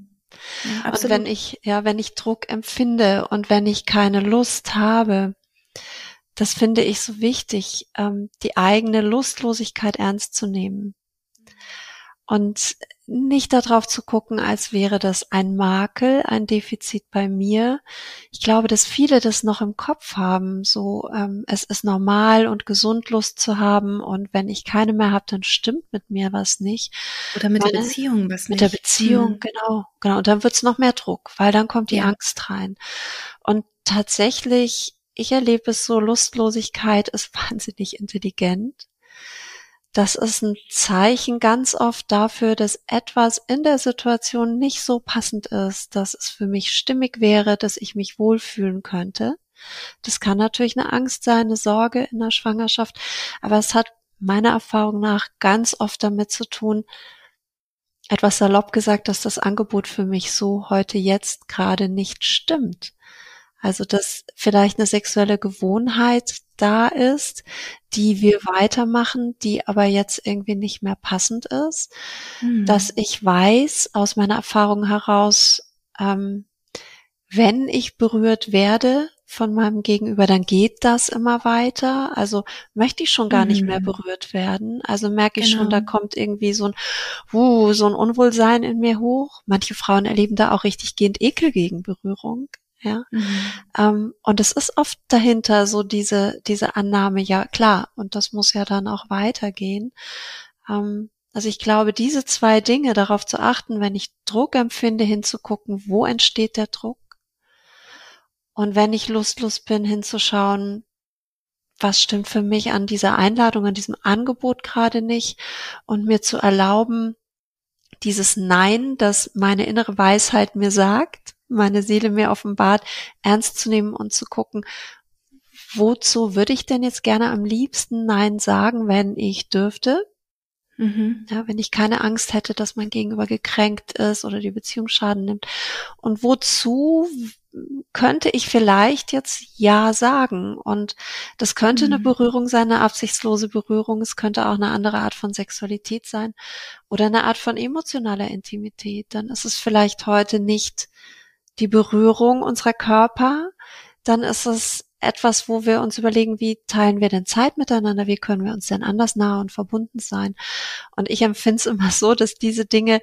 ja, und wenn ich, ja, wenn ich Druck empfinde und wenn ich keine Lust habe, das finde ich so wichtig, ähm, die eigene Lustlosigkeit ernst zu nehmen. Und nicht darauf zu gucken, als wäre das ein Makel, ein Defizit bei mir. Ich glaube, dass viele das noch im Kopf haben. So, ähm, es ist normal und gesund Lust zu haben und wenn ich keine mehr habe, dann stimmt mit mir was nicht. Oder mit Meine, der Beziehung was nicht. Mit der Beziehung, hm. genau, genau. Und dann wird's noch mehr Druck, weil dann kommt die ja. Angst rein. Und tatsächlich, ich erlebe es so, Lustlosigkeit ist wahnsinnig intelligent das ist ein Zeichen ganz oft dafür, dass etwas in der Situation nicht so passend ist, dass es für mich stimmig wäre, dass ich mich wohlfühlen könnte. Das kann natürlich eine Angst sein, eine Sorge in der Schwangerschaft, aber es hat meiner Erfahrung nach ganz oft damit zu tun, etwas salopp gesagt, dass das Angebot für mich so heute jetzt gerade nicht stimmt. Also, dass vielleicht eine sexuelle Gewohnheit da ist, die wir weitermachen, die aber jetzt irgendwie nicht mehr passend ist. Mhm. Dass ich weiß aus meiner Erfahrung heraus, ähm, wenn ich berührt werde von meinem Gegenüber, dann geht das immer weiter. Also möchte ich schon gar mhm. nicht mehr hm. berührt werden. Also merke ich genau. schon, da genau. kommt irgendwie so ein, uh, so ein Unwohlsein in mir hoch. Manche Frauen erleben da auch richtig gehend Ekel gegen Berührung ja. Mhm. Ähm, und es ist oft dahinter so diese, diese Annahme, ja klar, und das muss ja dann auch weitergehen. Ähm, also ich glaube, diese zwei Dinge darauf zu achten, wenn ich Druck empfinde, hinzugucken, wo entsteht der Druck? Und wenn ich lustlos bin, hinzuschauen, was stimmt für mich an dieser Einladung, an diesem Angebot gerade nicht und mir zu erlauben, dieses Nein, das meine innere Weisheit mir sagt, meine Seele mir offenbart, ernst zu nehmen und zu gucken, wozu würde ich denn jetzt gerne am liebsten Nein sagen, wenn ich dürfte? Mhm. Ja, wenn ich keine Angst hätte, dass mein Gegenüber gekränkt ist oder die Beziehung Schaden nimmt. Und wozu könnte ich vielleicht jetzt Ja sagen? Und das könnte mhm. eine Berührung sein, eine absichtslose Berührung. Es könnte auch eine andere Art von Sexualität sein oder eine Art von emotionaler Intimität. Dann ist es vielleicht heute nicht die Berührung unserer Körper, dann ist es etwas, wo wir uns überlegen, wie teilen wir denn Zeit miteinander, wie können wir uns denn anders nah und verbunden sein. Und ich empfinde es immer so, dass diese Dinge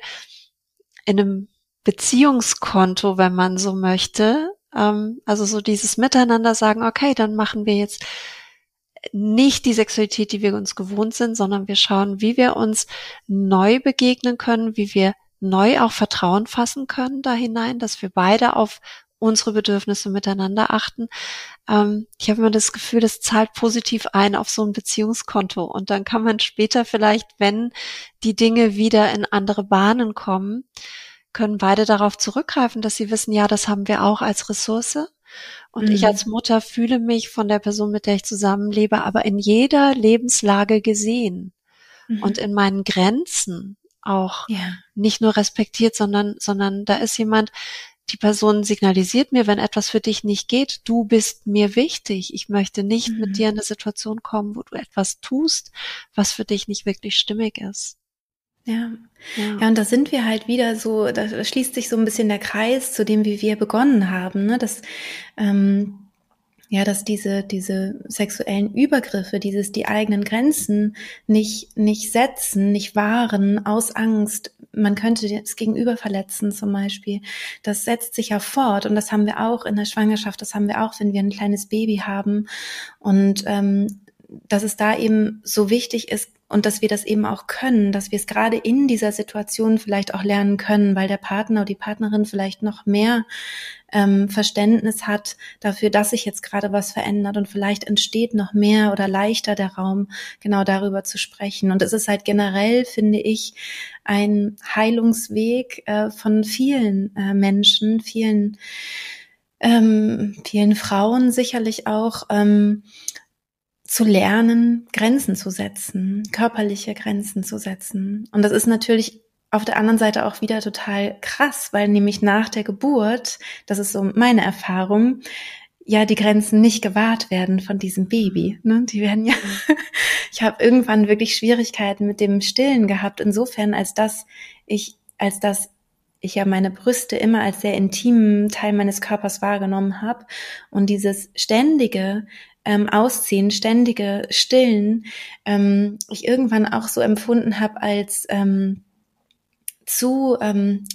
in einem Beziehungskonto, wenn man so möchte, ähm, also so dieses Miteinander sagen, okay, dann machen wir jetzt nicht die Sexualität, die wir uns gewohnt sind, sondern wir schauen, wie wir uns neu begegnen können, wie wir neu auch Vertrauen fassen können da hinein, dass wir beide auf unsere Bedürfnisse miteinander achten. Ähm, ich habe immer das Gefühl, das zahlt positiv ein auf so ein Beziehungskonto und dann kann man später vielleicht, wenn die Dinge wieder in andere Bahnen kommen, können beide darauf zurückgreifen, dass sie wissen, ja, das haben wir auch als Ressource. Und mhm. ich als Mutter fühle mich von der Person, mit der ich zusammenlebe, aber in jeder Lebenslage gesehen mhm. und in meinen Grenzen auch ja. nicht nur respektiert, sondern, sondern da ist jemand, die Person signalisiert mir, wenn etwas für dich nicht geht, du bist mir wichtig. Ich möchte nicht mhm. mit dir in eine Situation kommen, wo du etwas tust, was für dich nicht wirklich stimmig ist. Ja. ja. Ja, und da sind wir halt wieder so, da schließt sich so ein bisschen der Kreis zu dem, wie wir begonnen haben, ne? dass ähm, ja, dass diese, diese sexuellen Übergriffe, dieses die eigenen Grenzen nicht, nicht setzen, nicht wahren, aus Angst, man könnte das Gegenüber verletzen zum Beispiel, das setzt sich ja fort und das haben wir auch in der Schwangerschaft, das haben wir auch, wenn wir ein kleines Baby haben. Und ähm, dass es da eben so wichtig ist und dass wir das eben auch können, dass wir es gerade in dieser Situation vielleicht auch lernen können, weil der Partner oder die Partnerin vielleicht noch mehr ähm, Verständnis hat dafür, dass sich jetzt gerade was verändert und vielleicht entsteht noch mehr oder leichter der Raum, genau darüber zu sprechen. Und es ist halt generell, finde ich, ein Heilungsweg äh, von vielen äh, Menschen, vielen ähm, vielen Frauen sicherlich auch, ähm, zu lernen, Grenzen zu setzen, körperliche Grenzen zu setzen. Und das ist natürlich auf der anderen Seite auch wieder total krass, weil nämlich nach der Geburt, das ist so meine Erfahrung, ja die Grenzen nicht gewahrt werden von diesem Baby. Ne? Die werden ja, ich habe irgendwann wirklich Schwierigkeiten mit dem Stillen gehabt, insofern als dass ich, als dass ich ja meine Brüste immer als sehr intimen Teil meines Körpers wahrgenommen habe und dieses ständige ähm, Ausziehen, ständige Stillen, ähm, ich irgendwann auch so empfunden habe als ähm, zu, ähm,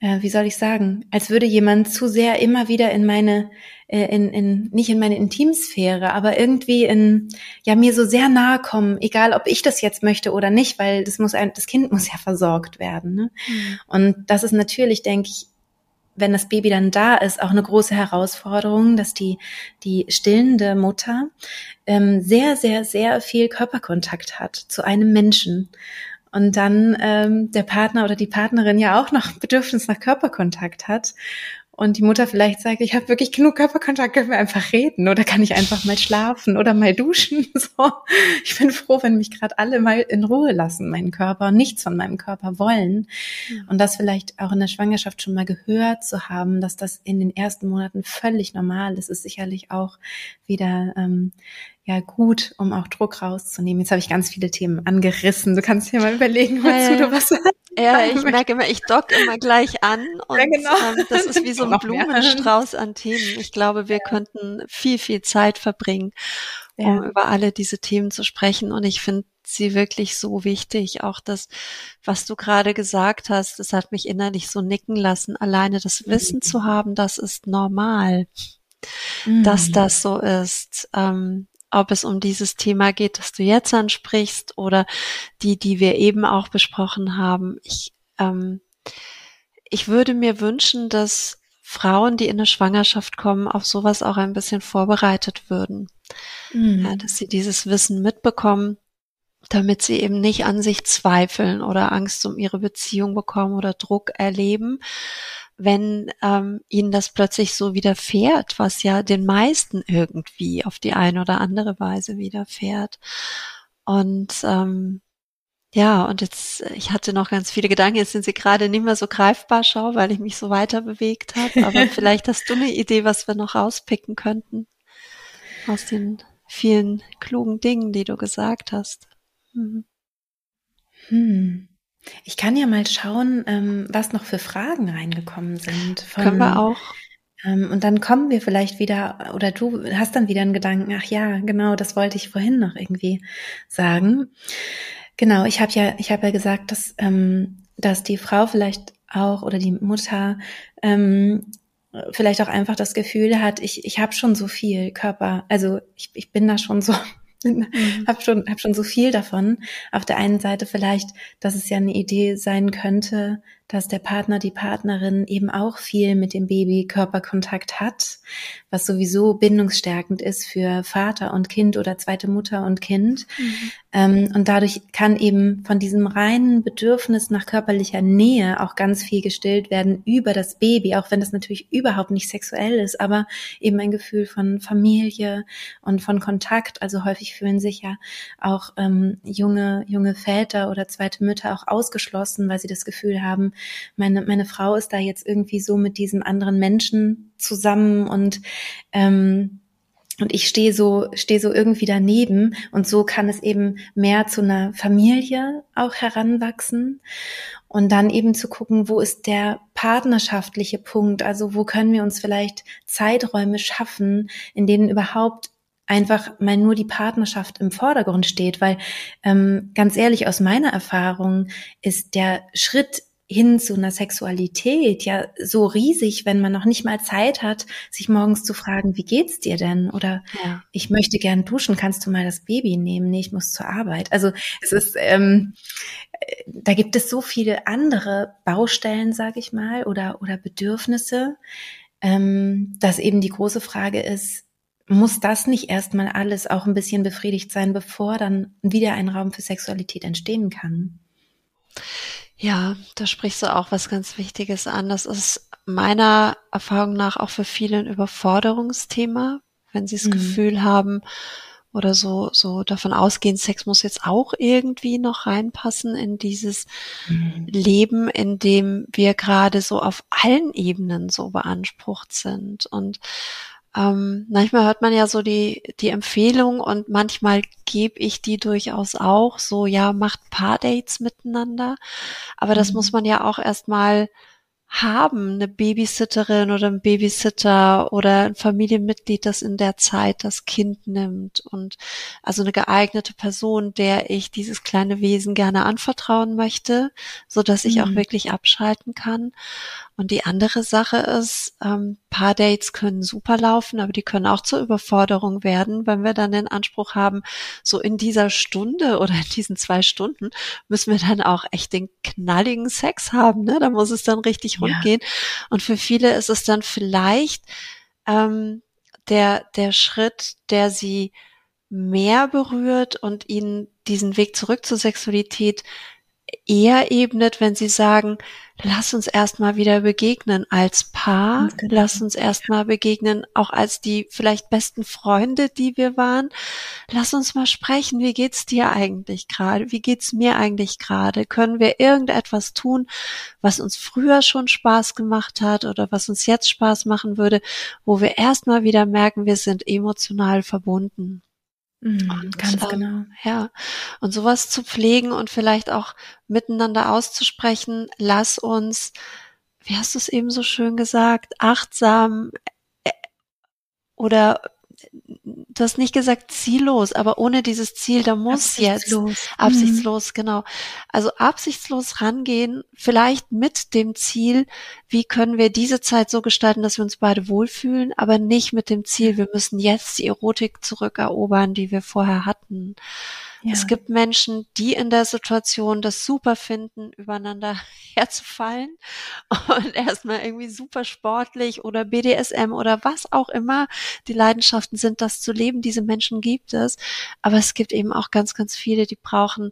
äh, wie soll ich sagen, als würde jemand zu sehr immer wieder in meine, äh, in, in, nicht in meine Intimsphäre, aber irgendwie in, ja, mir so sehr nahe kommen, egal ob ich das jetzt möchte oder nicht, weil das muss ein, das Kind muss ja versorgt werden. Ne? Mhm. Und das ist natürlich, denke ich, wenn das Baby dann da ist, auch eine große Herausforderung, dass die, die stillende Mutter ähm, sehr, sehr, sehr viel Körperkontakt hat zu einem Menschen. Und dann ähm, der Partner oder die Partnerin ja auch noch Bedürfnis nach Körperkontakt hat und die Mutter vielleicht sagt, ich habe wirklich genug Körperkontakt, können wir einfach reden oder kann ich einfach mal schlafen oder mal duschen. So, ich bin froh, wenn mich gerade alle mal in Ruhe lassen, meinen Körper nichts von meinem Körper wollen. Und das vielleicht auch in der Schwangerschaft schon mal gehört zu haben, dass das in den ersten Monaten völlig normal ist, ist sicherlich auch wieder ähm, ja gut, um auch Druck rauszunehmen. Jetzt habe ich ganz viele Themen angerissen. Du kannst dir mal überlegen, wozu du was Ja, ich merke immer, ich dock immer gleich an und ja, genau. ähm, das ist wie so ein Blumenstrauß an Themen. Ich glaube, wir ja. könnten viel, viel Zeit verbringen, um ja. über alle diese Themen zu sprechen und ich finde sie wirklich so wichtig. Auch das, was du gerade gesagt hast, das hat mich innerlich so nicken lassen. Alleine das Wissen mhm. zu haben, das ist normal, mhm. dass das so ist. Ähm, ob es um dieses Thema geht, das du jetzt ansprichst oder die, die wir eben auch besprochen haben. Ich, ähm, ich würde mir wünschen, dass Frauen, die in eine Schwangerschaft kommen, auf sowas auch ein bisschen vorbereitet würden. Mhm. Ja, dass sie dieses Wissen mitbekommen, damit sie eben nicht an sich zweifeln oder Angst um ihre Beziehung bekommen oder Druck erleben, wenn ähm, ihnen das plötzlich so widerfährt, was ja den meisten irgendwie auf die eine oder andere Weise widerfährt. Und ähm, ja, und jetzt, ich hatte noch ganz viele Gedanken, jetzt sind sie gerade nicht mehr so greifbar, schau, weil ich mich so weiter bewegt habe. Aber vielleicht hast du eine Idee, was wir noch rauspicken könnten aus den vielen klugen Dingen, die du gesagt hast. Mhm. Hm. Ich kann ja mal schauen, ähm, was noch für Fragen reingekommen sind. Von, Können wir auch. Ähm, und dann kommen wir vielleicht wieder, oder du hast dann wieder einen Gedanken, ach ja, genau, das wollte ich vorhin noch irgendwie sagen. Genau, ich habe ja, ich habe ja gesagt, dass, ähm, dass die Frau vielleicht auch oder die Mutter ähm, vielleicht auch einfach das Gefühl hat, ich, ich habe schon so viel Körper, also ich, ich bin da schon so mhm. hab schon, hab schon so viel davon. Auf der einen Seite vielleicht, dass es ja eine Idee sein könnte, dass der Partner, die Partnerin eben auch viel mit dem Baby Körperkontakt hat, was sowieso bindungsstärkend ist für Vater und Kind oder zweite Mutter und Kind. Mhm. Ähm, und dadurch kann eben von diesem reinen Bedürfnis nach körperlicher Nähe auch ganz viel gestillt werden über das Baby, auch wenn das natürlich überhaupt nicht sexuell ist, aber eben ein Gefühl von Familie und von Kontakt. Also häufig fühlen sich ja auch ähm, junge, junge Väter oder zweite Mütter auch ausgeschlossen, weil sie das Gefühl haben, meine, meine Frau ist da jetzt irgendwie so mit diesem anderen Menschen zusammen und ähm, und ich stehe so, stehe so irgendwie daneben und so kann es eben mehr zu einer Familie auch heranwachsen und dann eben zu gucken, wo ist der partnerschaftliche Punkt, also wo können wir uns vielleicht Zeiträume schaffen, in denen überhaupt einfach mal nur die Partnerschaft im Vordergrund steht, weil ähm, ganz ehrlich aus meiner Erfahrung ist der Schritt hin zu einer Sexualität ja so riesig, wenn man noch nicht mal Zeit hat, sich morgens zu fragen, wie geht's dir denn? Oder ja. ich möchte gern duschen, kannst du mal das Baby nehmen? Nee, ich muss zur Arbeit. Also es ist, ähm, da gibt es so viele andere Baustellen, sage ich mal, oder, oder Bedürfnisse, ähm, dass eben die große Frage ist, muss das nicht erstmal alles auch ein bisschen befriedigt sein, bevor dann wieder ein Raum für Sexualität entstehen kann? Ja, da sprichst du auch was ganz Wichtiges an. Das ist meiner Erfahrung nach auch für viele ein Überforderungsthema, wenn sie das mhm. Gefühl haben oder so, so davon ausgehen, Sex muss jetzt auch irgendwie noch reinpassen in dieses mhm. Leben, in dem wir gerade so auf allen Ebenen so beansprucht sind. Und ähm, manchmal hört man ja so die, die Empfehlung und manchmal gebe ich die durchaus auch so, ja, macht Paardates miteinander. Aber das mhm. muss man ja auch erstmal haben, eine Babysitterin oder ein Babysitter oder ein Familienmitglied, das in der Zeit das Kind nimmt und also eine geeignete Person, der ich dieses kleine Wesen gerne anvertrauen möchte, so dass ich mhm. auch wirklich abschalten kann. Und die andere Sache ist, ähm, Paar-Dates können super laufen, aber die können auch zur Überforderung werden, wenn wir dann den Anspruch haben, so in dieser Stunde oder in diesen zwei Stunden müssen wir dann auch echt den knalligen Sex haben. Ne? Da muss es dann richtig rund ja. gehen. Und für viele ist es dann vielleicht ähm, der, der Schritt, der sie mehr berührt und ihnen diesen Weg zurück zur Sexualität eher ebnet, wenn sie sagen, lass uns erstmal wieder begegnen als Paar, genau. lass uns erstmal begegnen, auch als die vielleicht besten Freunde, die wir waren. Lass uns mal sprechen, wie geht's dir eigentlich gerade? Wie geht's mir eigentlich gerade? Können wir irgendetwas tun, was uns früher schon Spaß gemacht hat oder was uns jetzt Spaß machen würde, wo wir erstmal wieder merken, wir sind emotional verbunden. Mhm, und, ganz ähm, genau. Ja. Und sowas zu pflegen und vielleicht auch miteinander auszusprechen, lass uns, wie hast du es eben so schön gesagt, achtsam äh, oder du hast nicht gesagt ziellos, aber ohne dieses Ziel, da muss absichtslos. jetzt absichtslos, mhm. genau. Also absichtslos rangehen, vielleicht mit dem Ziel, wie können wir diese Zeit so gestalten, dass wir uns beide wohlfühlen, aber nicht mit dem Ziel, wir müssen jetzt die Erotik zurückerobern, die wir vorher hatten. Ja. Es gibt Menschen, die in der Situation das super finden, übereinander herzufallen und erstmal irgendwie super sportlich oder BDSM oder was auch immer die Leidenschaften sind, das zu leben. Diese Menschen gibt es. Aber es gibt eben auch ganz, ganz viele, die brauchen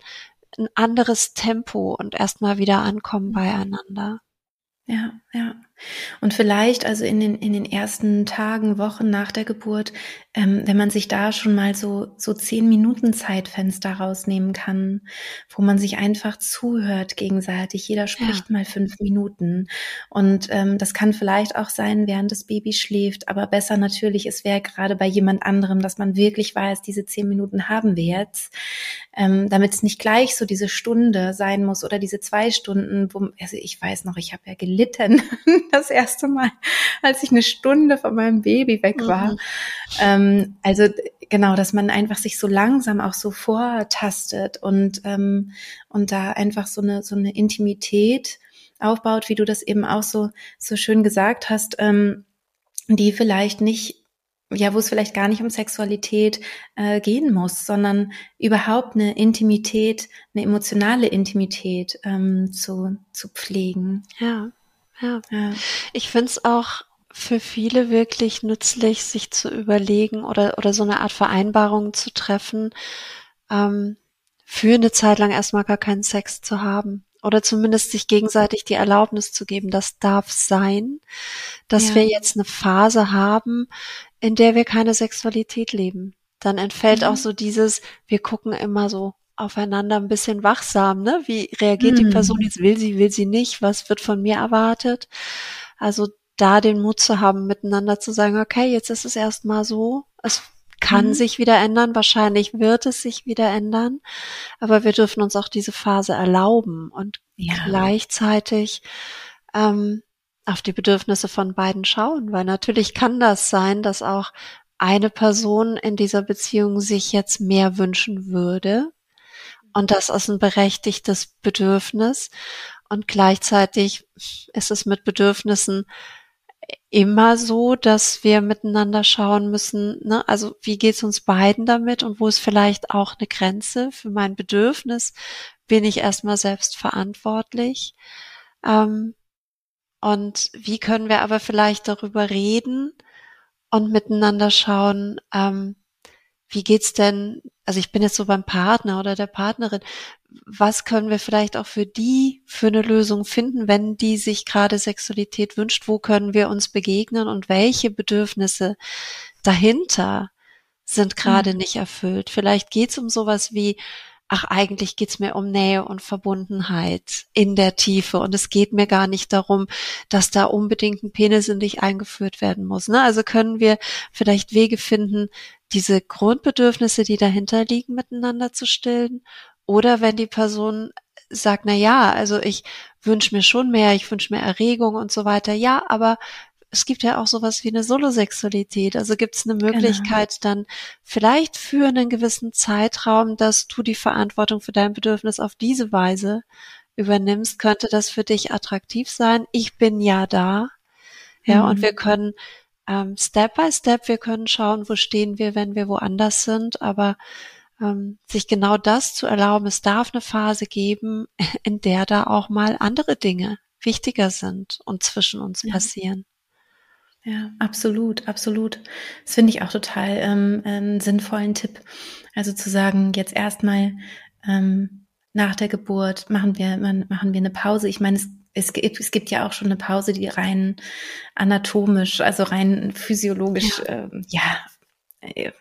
ein anderes Tempo und erstmal wieder ankommen beieinander. Ja, ja. Und vielleicht also in den, in den ersten Tagen, Wochen nach der Geburt, ähm, wenn man sich da schon mal so, so zehn Minuten Zeitfenster rausnehmen kann, wo man sich einfach zuhört gegenseitig. Jeder spricht ja. mal fünf Minuten. Und ähm, das kann vielleicht auch sein, während das Baby schläft. Aber besser natürlich, es wäre gerade bei jemand anderem, dass man wirklich weiß, diese zehn Minuten haben wir jetzt. Ähm, damit es nicht gleich so diese Stunde sein muss oder diese zwei Stunden, wo, also ich weiß noch, ich habe ja gelitten das erste Mal, als ich eine Stunde von meinem Baby weg war. Mhm. Ähm, also genau, dass man einfach sich so langsam auch so vortastet und ähm, und da einfach so eine so eine Intimität aufbaut, wie du das eben auch so so schön gesagt hast, ähm, die vielleicht nicht ja, wo es vielleicht gar nicht um Sexualität äh, gehen muss, sondern überhaupt eine Intimität, eine emotionale Intimität ähm, zu, zu pflegen. Ja, ja. ja. Ich finde es auch für viele wirklich nützlich, sich zu überlegen oder, oder so eine Art Vereinbarung zu treffen, ähm, für eine Zeit lang erstmal gar keinen Sex zu haben. Oder zumindest sich gegenseitig die Erlaubnis zu geben, das darf sein, dass ja. wir jetzt eine Phase haben, in der wir keine Sexualität leben. Dann entfällt mhm. auch so dieses, wir gucken immer so aufeinander ein bisschen wachsam, ne? Wie reagiert mhm. die Person jetzt? Will sie, will sie nicht? Was wird von mir erwartet? Also da den Mut zu haben, miteinander zu sagen, okay, jetzt ist es erstmal so. Es kann mhm. sich wieder ändern, wahrscheinlich wird es sich wieder ändern, aber wir dürfen uns auch diese Phase erlauben und ja. gleichzeitig ähm, auf die Bedürfnisse von beiden schauen, weil natürlich kann das sein, dass auch eine Person in dieser Beziehung sich jetzt mehr wünschen würde. Und das ist ein berechtigtes Bedürfnis. Und gleichzeitig ist es mit Bedürfnissen immer so, dass wir miteinander schauen müssen, ne? also wie geht's uns beiden damit und wo ist vielleicht auch eine Grenze für mein Bedürfnis, bin ich erstmal selbst verantwortlich. Ähm, und wie können wir aber vielleicht darüber reden und miteinander schauen, ähm, wie geht's denn, also ich bin jetzt so beim Partner oder der Partnerin, was können wir vielleicht auch für die für eine Lösung finden, wenn die sich gerade Sexualität wünscht, wo können wir uns begegnen und welche Bedürfnisse dahinter sind gerade mhm. nicht erfüllt. Vielleicht geht's um sowas wie, ach, eigentlich geht's mir um Nähe und Verbundenheit in der Tiefe. Und es geht mir gar nicht darum, dass da unbedingt ein Penis in dich eingeführt werden muss. Ne? Also können wir vielleicht Wege finden, diese Grundbedürfnisse, die dahinter liegen, miteinander zu stillen. Oder wenn die Person sagt, na ja, also ich wünsche mir schon mehr, ich wünsche mehr Erregung und so weiter. Ja, aber es gibt ja auch sowas wie eine Solosexualität. Also gibt es eine genau. Möglichkeit genau. dann vielleicht für einen gewissen Zeitraum, dass du die Verantwortung für dein Bedürfnis auf diese Weise übernimmst, könnte das für dich attraktiv sein. Ich bin ja da. Ja, mhm. und wir können ähm, Step by Step, wir können schauen, wo stehen wir, wenn wir woanders sind, aber ähm, sich genau das zu erlauben, es darf eine Phase geben, in der da auch mal andere Dinge wichtiger sind und zwischen uns ja. passieren. Ja, absolut, absolut. Das finde ich auch total ähm, einen sinnvollen Tipp. Also zu sagen, jetzt erstmal ähm, nach der Geburt machen wir, machen wir eine Pause. Ich meine, es, es, gibt, es gibt ja auch schon eine Pause, die rein anatomisch, also rein physiologisch, ja, ähm, ja äh,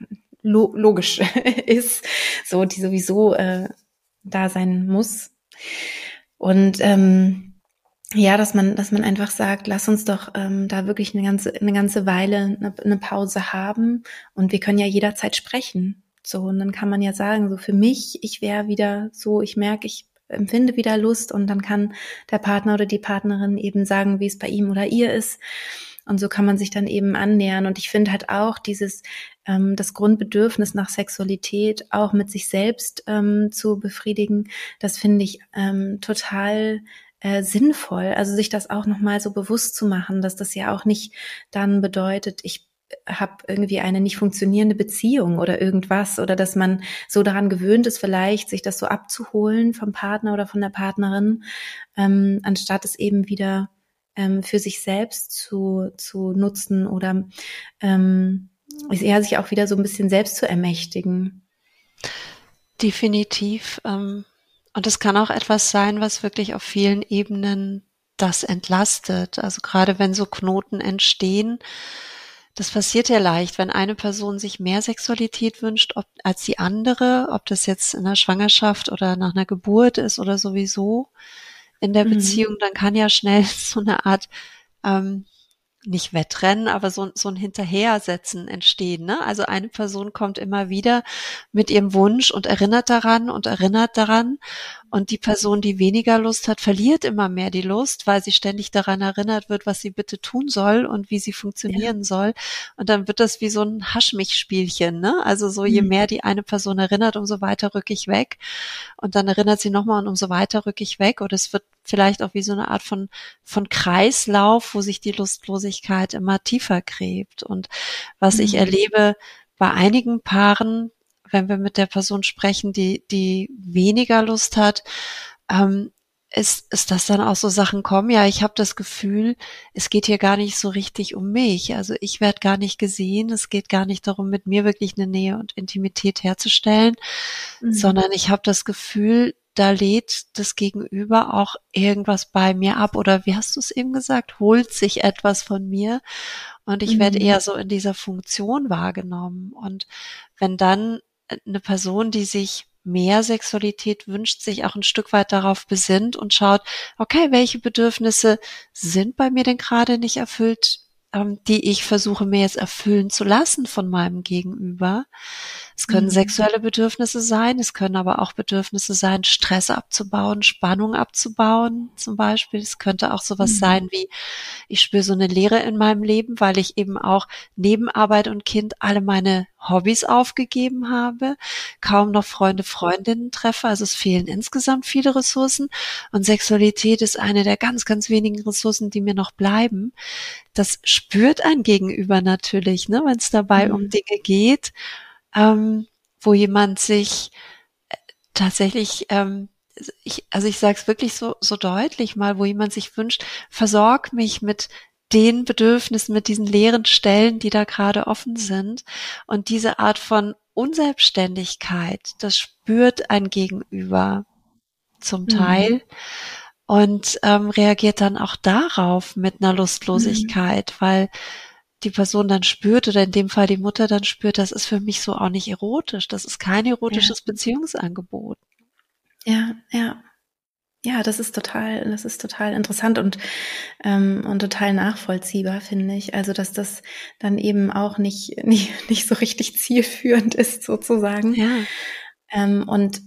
lo logisch ist, so die sowieso äh, da sein muss. Und ähm, ja, dass man, dass man einfach sagt, lass uns doch ähm, da wirklich eine ganze, eine ganze Weile eine, eine Pause haben und wir können ja jederzeit sprechen. So, und dann kann man ja sagen, so für mich, ich wäre wieder so, ich merke, ich empfinde wieder Lust und dann kann der Partner oder die Partnerin eben sagen, wie es bei ihm oder ihr ist. Und so kann man sich dann eben annähern. Und ich finde halt auch dieses, ähm, das Grundbedürfnis nach Sexualität auch mit sich selbst ähm, zu befriedigen, das finde ich ähm, total äh, sinnvoll. Also sich das auch nochmal so bewusst zu machen, dass das ja auch nicht dann bedeutet, ich habe irgendwie eine nicht funktionierende Beziehung oder irgendwas oder dass man so daran gewöhnt ist, vielleicht sich das so abzuholen vom Partner oder von der Partnerin, ähm, anstatt es eben wieder ähm, für sich selbst zu, zu nutzen oder ähm, ja, sich auch wieder so ein bisschen selbst zu ermächtigen. Definitiv. Ähm, und es kann auch etwas sein, was wirklich auf vielen Ebenen das entlastet. Also gerade wenn so Knoten entstehen, das passiert ja leicht, wenn eine Person sich mehr Sexualität wünscht ob, als die andere, ob das jetzt in der Schwangerschaft oder nach einer Geburt ist oder sowieso in der mhm. Beziehung, dann kann ja schnell so eine Art ähm, nicht Wettrennen, aber so, so ein Hinterhersetzen entstehen. Ne? Also eine Person kommt immer wieder mit ihrem Wunsch und erinnert daran und erinnert daran. Und die Person, die weniger Lust hat, verliert immer mehr die Lust, weil sie ständig daran erinnert wird, was sie bitte tun soll und wie sie funktionieren ja. soll. Und dann wird das wie so ein Haschmich-Spielchen. Ne? Also so, je mhm. mehr die eine Person erinnert, umso weiter rück ich weg. Und dann erinnert sie nochmal und umso weiter rück ich weg. Oder es wird vielleicht auch wie so eine Art von, von Kreislauf, wo sich die Lustlosigkeit immer tiefer gräbt. Und was mhm. ich erlebe bei einigen Paaren, wenn wir mit der Person sprechen, die, die weniger Lust hat, ähm, ist, ist das dann auch so Sachen kommen, ja, ich habe das Gefühl, es geht hier gar nicht so richtig um mich. Also ich werde gar nicht gesehen, es geht gar nicht darum, mit mir wirklich eine Nähe und Intimität herzustellen, mhm. sondern ich habe das Gefühl, da lädt das Gegenüber auch irgendwas bei mir ab oder wie hast du es eben gesagt, holt sich etwas von mir und ich mhm. werde eher so in dieser Funktion wahrgenommen. Und wenn dann eine Person, die sich mehr Sexualität wünscht, sich auch ein Stück weit darauf besinnt und schaut, okay, welche Bedürfnisse sind bei mir denn gerade nicht erfüllt? ähm, die ich versuche mir jetzt erfüllen zu lassen von meinem Gegenüber. Es können mhm. sexuelle Bedürfnisse sein, es können aber auch Bedürfnisse sein, Stress abzubauen, Spannung abzubauen zum Beispiel. Es könnte auch sowas mhm. sein wie, ich spüre so eine Leere in meinem Leben, weil ich eben auch neben Arbeit und Kind alle meine Hobbys aufgegeben habe, kaum noch Freunde, Freundinnen treffe. Also es fehlen insgesamt viele Ressourcen und Sexualität ist eine der ganz, ganz wenigen Ressourcen, die mir noch bleiben. Das spürt ein Gegenüber natürlich, ne, wenn es dabei mhm. um Dinge geht ähm, wo jemand sich äh, tatsächlich, ähm, ich, also ich sage es wirklich so, so deutlich mal, wo jemand sich wünscht, versorg mich mit den Bedürfnissen, mit diesen leeren Stellen, die da gerade offen sind. Und diese Art von Unselbstständigkeit, das spürt ein Gegenüber zum mhm. Teil mhm. und ähm, reagiert dann auch darauf mit einer Lustlosigkeit, mhm. weil die Person dann spürt oder in dem Fall die Mutter dann spürt, das ist für mich so auch nicht erotisch. Das ist kein erotisches ja. Beziehungsangebot. Ja, ja. Ja, das ist total, das ist total interessant und, ähm, und total nachvollziehbar, finde ich. Also, dass das dann eben auch nicht, nicht, nicht so richtig zielführend ist, sozusagen. Ja. Ähm, und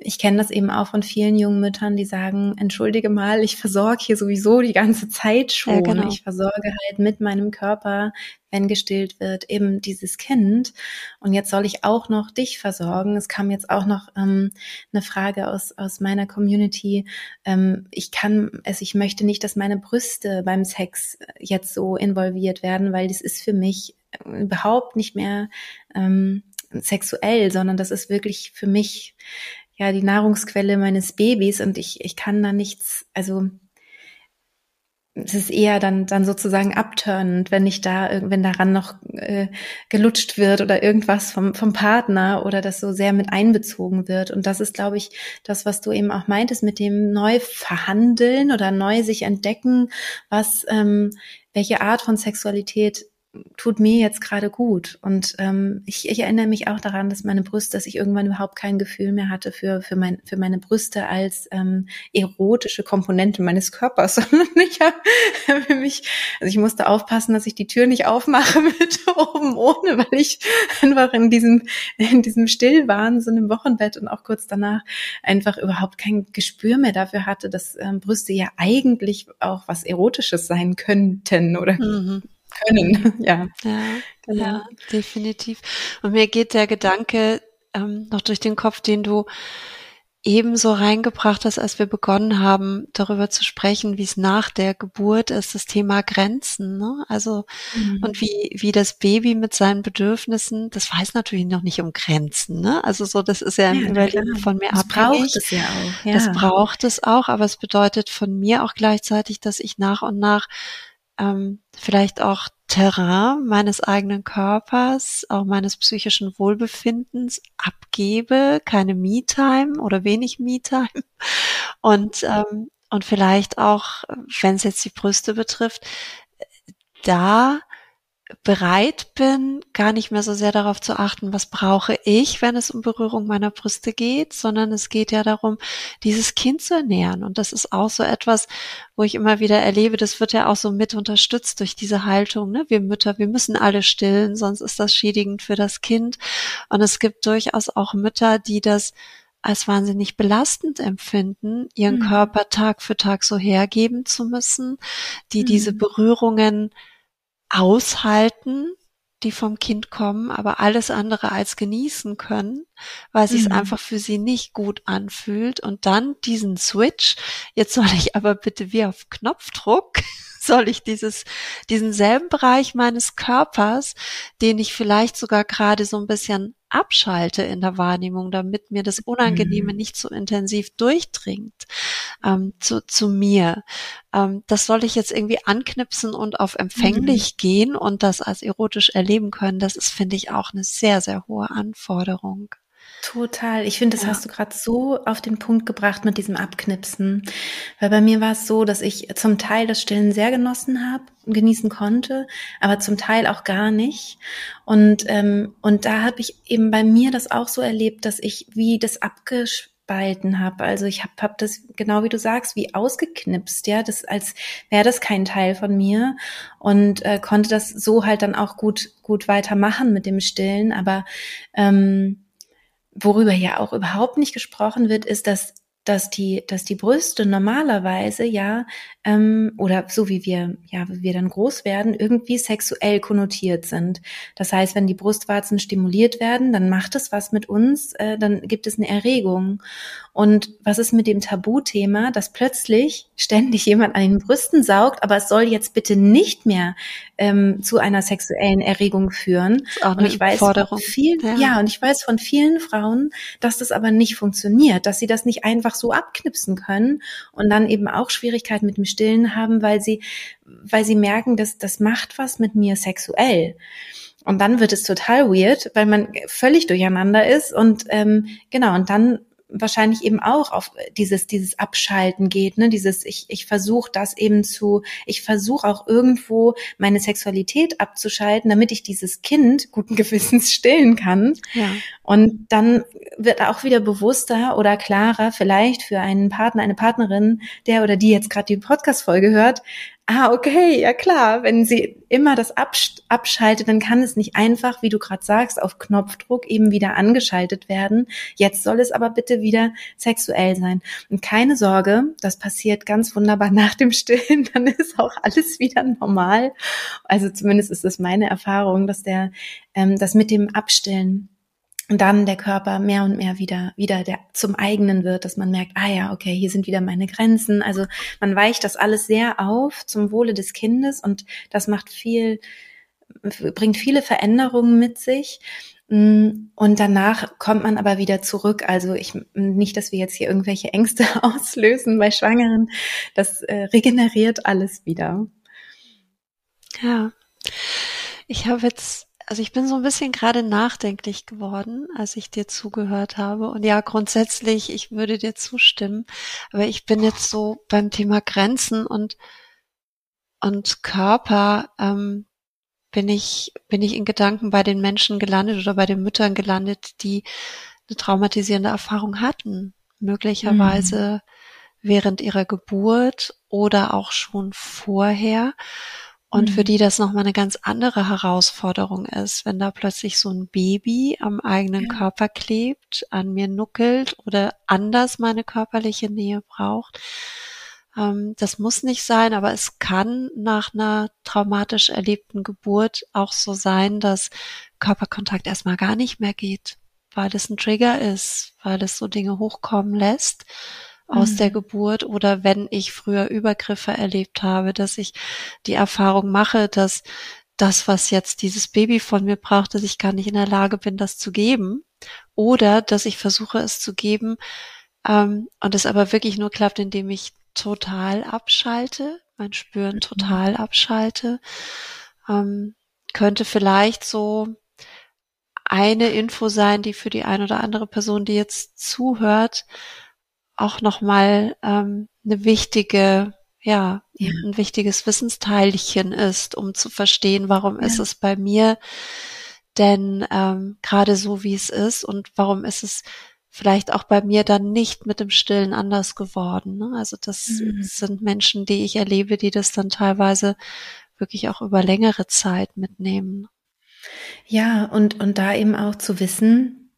ich kenne das eben auch von vielen jungen Müttern, die sagen, entschuldige mal, ich versorge hier sowieso die ganze Zeit schon. Ja, genau. Ich versorge halt mit meinem Körper, wenn gestillt wird, eben dieses Kind. Und jetzt soll ich auch noch dich versorgen. Es kam jetzt auch noch ähm, eine Frage aus, aus meiner Community. Ähm, ich kann, also ich möchte nicht, dass meine Brüste beim Sex jetzt so involviert werden, weil das ist für mich überhaupt nicht mehr ähm, sexuell, sondern das ist wirklich für mich ja die Nahrungsquelle meines Babys und ich, ich kann da nichts, also es ist eher dann, dann sozusagen abturnend, wenn ich da, wenn daran noch äh, gelutscht wird oder irgendwas vom, vom Partner oder das so sehr mit einbezogen wird. Und das ist, glaube ich, das, was du eben auch meintest mit dem neu verhandeln oder neu sich entdecken, was, ähm, welche Art von Sexualität tut mir jetzt gerade gut. Und ähm, ich, ich erinnere mich auch daran, dass meine Brüste, dass ich irgendwann überhaupt kein Gefühl mehr hatte für, für, mein, für meine Brüste als ähm, erotische Komponente meines Körpers, sondern ich habe für mich, also ich musste aufpassen, dass ich die Tür nicht aufmache mit oben ohne, weil ich einfach in diesem, in diesem Stillwahnsinn im Wochenbett und auch kurz danach einfach überhaupt kein Gespür mehr dafür hatte, dass ähm, Brüste ja eigentlich auch was Erotisches sein könnten oder mhm können. Ja, ja, genau. ja, definitiv. Und mir geht der Gedanke ähm, noch durch den Kopf, den du ebenso reingebracht hast, als wir begonnen haben, darüber zu sprechen, wie es nach der Geburt ist, das Thema Grenzen. Ne? Also mhm. und wie wie das Baby mit seinen Bedürfnissen, das weiß natürlich noch nicht um Grenzen. Ne? Also so, das ist ja ein ja, Überleben von mir das abhängig. Braucht es ja auch. Ja. Das braucht es auch, aber es bedeutet von mir auch gleichzeitig, dass ich nach und nach ähm, vielleicht auch Terrain meines eigenen Körpers, auch meines psychischen Wohlbefindens abgebe, keine Me-Time oder wenig Me-Time. Und ähm, und vielleicht auch, wenn es jetzt die Brüste betrifft, da bereit bin, gar nicht mehr so sehr darauf zu achten, was brauche ich, wenn es um Berührung meiner Brüste geht, sondern es geht ja darum, dieses Kind zu ernähren. Und das ist auch so etwas, wo ich immer wieder erlebe, das wird ja auch so mit unterstützt durch diese Haltung. Ne? Wir Mütter, wir müssen alle stillen, sonst ist das schädigend für das Kind. Und es gibt durchaus auch Mütter, die das als wahnsinnig belastend empfinden, ihren mhm. Körper Tag für Tag so hergeben zu müssen, die mhm. diese Berührungen aushalten, die vom Kind kommen, aber alles andere als genießen können, weil mhm. sich es einfach für sie nicht gut anfühlt. Und dann diesen Switch, jetzt soll ich aber bitte wie auf Knopfdruck, soll ich dieses, diesen selben Bereich meines Körpers, den ich vielleicht sogar gerade so ein bisschen abschalte in der Wahrnehmung, damit mir das Unangenehme mhm. nicht so intensiv durchdringt ähm, zu, zu mir. Ähm, das soll ich jetzt irgendwie anknipsen und auf empfänglich mhm. gehen und das als erotisch erleben können. Das ist, finde ich, auch eine sehr, sehr hohe Anforderung. Total. Ich finde, das ja. hast du gerade so auf den Punkt gebracht mit diesem Abknipsen. Weil bei mir war es so, dass ich zum Teil das Stillen sehr genossen habe, genießen konnte, aber zum Teil auch gar nicht. Und, ähm, und da habe ich eben bei mir das auch so erlebt, dass ich wie das abgespalten habe. Also ich habe hab das, genau wie du sagst, wie ausgeknipst, ja, das als wäre das kein Teil von mir und äh, konnte das so halt dann auch gut, gut weitermachen mit dem Stillen. Aber ähm, worüber ja auch überhaupt nicht gesprochen wird, ist, dass dass die, dass die Brüste normalerweise ja ähm, oder so wie wir ja wie wir dann groß werden irgendwie sexuell konnotiert sind. Das heißt, wenn die Brustwarzen stimuliert werden, dann macht es was mit uns, äh, dann gibt es eine Erregung. Und was ist mit dem Tabuthema, dass plötzlich ständig jemand an den Brüsten saugt, aber es soll jetzt bitte nicht mehr ähm, zu einer sexuellen Erregung führen. und ich weiß Forderung. von vielen, ja. ja, und ich weiß von vielen Frauen, dass das aber nicht funktioniert, dass sie das nicht einfach so abknipsen können und dann eben auch Schwierigkeiten mit dem Stillen haben, weil sie, weil sie merken, dass das macht was mit mir sexuell. Und dann wird es total weird, weil man völlig durcheinander ist und ähm, genau, und dann wahrscheinlich eben auch auf dieses dieses Abschalten geht, ne? Dieses ich ich versuche das eben zu ich versuche auch irgendwo meine Sexualität abzuschalten, damit ich dieses Kind guten Gewissens stillen kann. Ja. Und dann wird auch wieder bewusster oder klarer vielleicht für einen Partner, eine Partnerin, der oder die jetzt gerade die Podcast Folge hört, ah, okay, ja klar, wenn sie immer das absch abschaltet, dann kann es nicht einfach, wie du gerade sagst, auf Knopfdruck eben wieder angeschaltet werden. Jetzt soll es aber bitte wieder sexuell sein. Und keine Sorge, das passiert ganz wunderbar nach dem Stillen, dann ist auch alles wieder normal. Also zumindest ist es meine Erfahrung, dass der, ähm, das mit dem Abstillen dann der Körper mehr und mehr wieder, wieder der zum eigenen wird, dass man merkt, ah ja, okay, hier sind wieder meine Grenzen. Also man weicht das alles sehr auf zum Wohle des Kindes und das macht viel, bringt viele Veränderungen mit sich. Und danach kommt man aber wieder zurück. Also ich nicht, dass wir jetzt hier irgendwelche Ängste auslösen bei Schwangeren. Das äh, regeneriert alles wieder. Ja. Ich habe jetzt also ich bin so ein bisschen gerade nachdenklich geworden, als ich dir zugehört habe. Und ja, grundsätzlich, ich würde dir zustimmen. Aber ich bin jetzt so beim Thema Grenzen und, und Körper, ähm, bin ich, bin ich in Gedanken bei den Menschen gelandet oder bei den Müttern gelandet, die eine traumatisierende Erfahrung hatten. Möglicherweise mhm. während ihrer Geburt oder auch schon vorher und mhm. für die das nochmal eine ganz andere Herausforderung ist, wenn da plötzlich so ein Baby am eigenen ja. Körper klebt, an mir nuckelt oder anders meine körperliche Nähe braucht. Ähm, das muss nicht sein, aber es kann nach einer traumatisch erlebten Geburt auch so sein, dass Körperkontakt erstmal gar nicht mehr geht, weil es ein Trigger ist, weil es so Dinge hochkommen lässt aus mhm. der Geburt oder wenn ich früher Übergriffe erlebt habe, dass ich die Erfahrung mache, dass das, was jetzt dieses Baby von mir braucht, dass ich gar nicht in der Lage bin, das zu geben. Oder dass ich versuche, es zu geben ähm, und es aber wirklich nur klappt, indem ich total abschalte, mein Spüren mhm. total abschalte. Ähm, könnte vielleicht so eine Info sein, die für die ein oder andere Person, die jetzt zuhört, auch nochmal ähm, eine wichtige, ja, ja, ein wichtiges Wissensteilchen ist, um zu verstehen, warum ja. ist es bei mir denn ähm, gerade so, wie es ist und warum ist es vielleicht auch bei mir dann nicht mit dem Stillen anders geworden. Ne? Also das mhm. sind Menschen, die ich erlebe, die das dann teilweise wirklich auch über längere Zeit mitnehmen. Ja, und, und da eben auch zu wissen,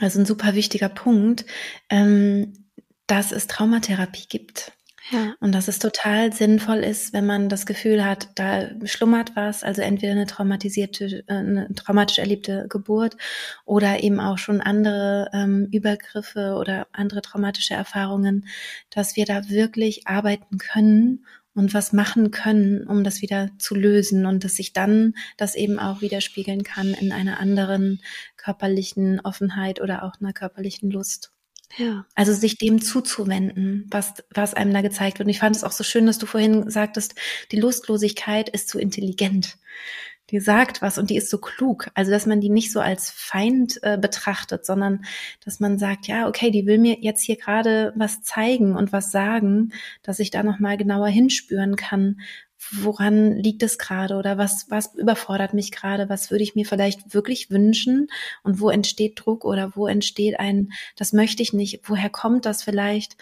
also ein super wichtiger Punkt, ähm, dass es Traumatherapie gibt. Ja. Und dass es total sinnvoll ist, wenn man das Gefühl hat, da schlummert was, also entweder eine traumatisierte, äh, eine traumatisch erlebte Geburt oder eben auch schon andere ähm, Übergriffe oder andere traumatische Erfahrungen, dass wir da wirklich arbeiten können und was machen können, um das wieder zu lösen und dass sich dann das eben auch widerspiegeln kann in einer anderen körperlichen Offenheit oder auch einer körperlichen Lust. Also sich dem zuzuwenden, was, was einem da gezeigt wird. Und ich fand es auch so schön, dass du vorhin sagtest, die Lustlosigkeit ist zu intelligent die sagt was und die ist so klug. Also, dass man die nicht so als Feind äh, betrachtet, sondern dass man sagt, ja, okay, die will mir jetzt hier gerade was zeigen und was sagen, dass ich da nochmal genauer hinspüren kann, woran liegt es gerade oder was, was überfordert mich gerade, was würde ich mir vielleicht wirklich wünschen und wo entsteht Druck oder wo entsteht ein, das möchte ich nicht, woher kommt das vielleicht?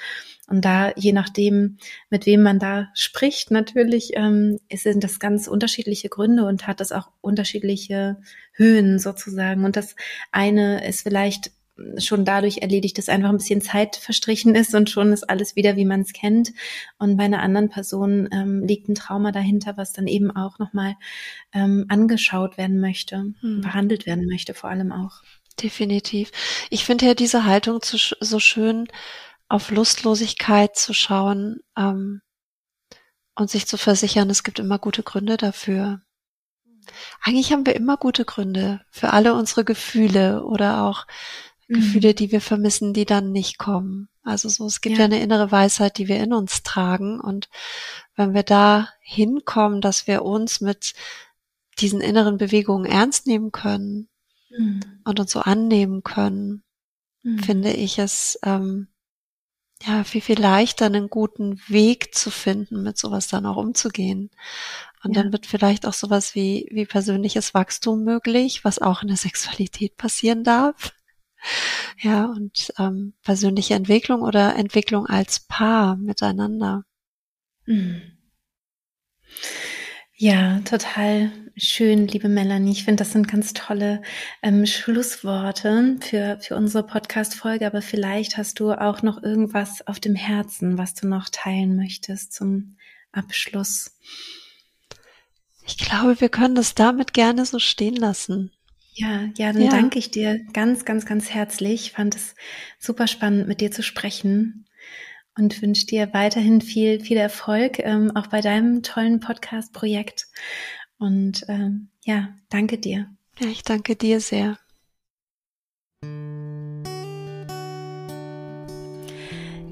Und da, je nachdem, mit wem man da spricht, natürlich, ähm, sind das ganz unterschiedliche Gründe und hat das auch unterschiedliche Höhen sozusagen. Und das eine ist vielleicht schon dadurch erledigt, dass einfach ein bisschen Zeit verstrichen ist und schon ist alles wieder, wie man es kennt. Und bei einer anderen Person ähm, liegt ein Trauma dahinter, was dann eben auch nochmal ähm, angeschaut werden möchte, hm. behandelt werden möchte, vor allem auch. Definitiv. Ich finde ja diese Haltung zu, so schön, auf Lustlosigkeit zu schauen ähm, und sich zu versichern, es gibt immer gute Gründe dafür. Eigentlich haben wir immer gute Gründe für alle unsere Gefühle oder auch mhm. Gefühle, die wir vermissen, die dann nicht kommen. Also so, es gibt ja. ja eine innere Weisheit, die wir in uns tragen. Und wenn wir da hinkommen, dass wir uns mit diesen inneren Bewegungen ernst nehmen können mhm. und uns so annehmen können, mhm. finde ich es ähm, ja viel, viel leichter, einen guten Weg zu finden, mit sowas dann auch umzugehen. Und ja. dann wird vielleicht auch sowas wie, wie persönliches Wachstum möglich, was auch in der Sexualität passieren darf. Ja, und ähm, persönliche Entwicklung oder Entwicklung als Paar miteinander. Mhm. Ja, total schön, liebe Melanie. Ich finde, das sind ganz tolle ähm, Schlussworte für, für unsere Podcast-Folge. Aber vielleicht hast du auch noch irgendwas auf dem Herzen, was du noch teilen möchtest zum Abschluss. Ich glaube, wir können das damit gerne so stehen lassen. Ja, ja, dann ja. danke ich dir ganz, ganz, ganz herzlich. Ich fand es super spannend, mit dir zu sprechen und wünsche dir weiterhin viel, viel Erfolg, ähm, auch bei deinem tollen Podcast-Projekt. Und ähm, ja, danke dir. Ja, ich danke dir sehr.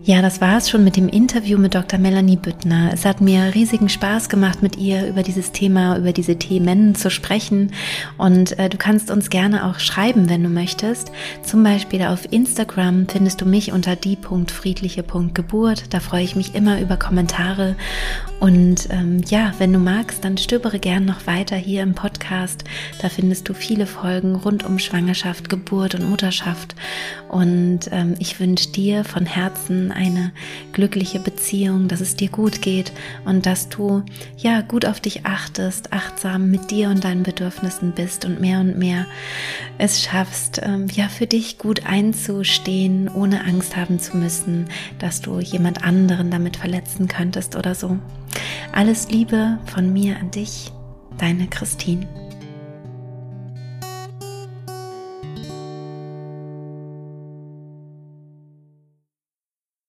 Ja, das war es schon mit dem Interview mit Dr. Melanie Büttner. Es hat mir riesigen Spaß gemacht, mit ihr über dieses Thema, über diese Themen zu sprechen. Und äh, du kannst uns gerne auch schreiben, wenn du möchtest. Zum Beispiel auf Instagram findest du mich unter die.friedliche.geburt. Da freue ich mich immer über Kommentare. Und ähm, ja, wenn du magst, dann stöbere gern noch weiter hier im Podcast. Da findest du viele Folgen rund um Schwangerschaft, Geburt und Mutterschaft. Und ähm, ich wünsche dir von Herzen eine glückliche Beziehung, dass es dir gut geht und dass du ja gut auf dich achtest, achtsam mit dir und deinen Bedürfnissen bist und mehr und mehr es schaffst, ähm, ja für dich gut einzustehen, ohne Angst haben zu müssen, dass du jemand anderen damit verletzen könntest oder so. Alles Liebe von mir an dich, deine Christine.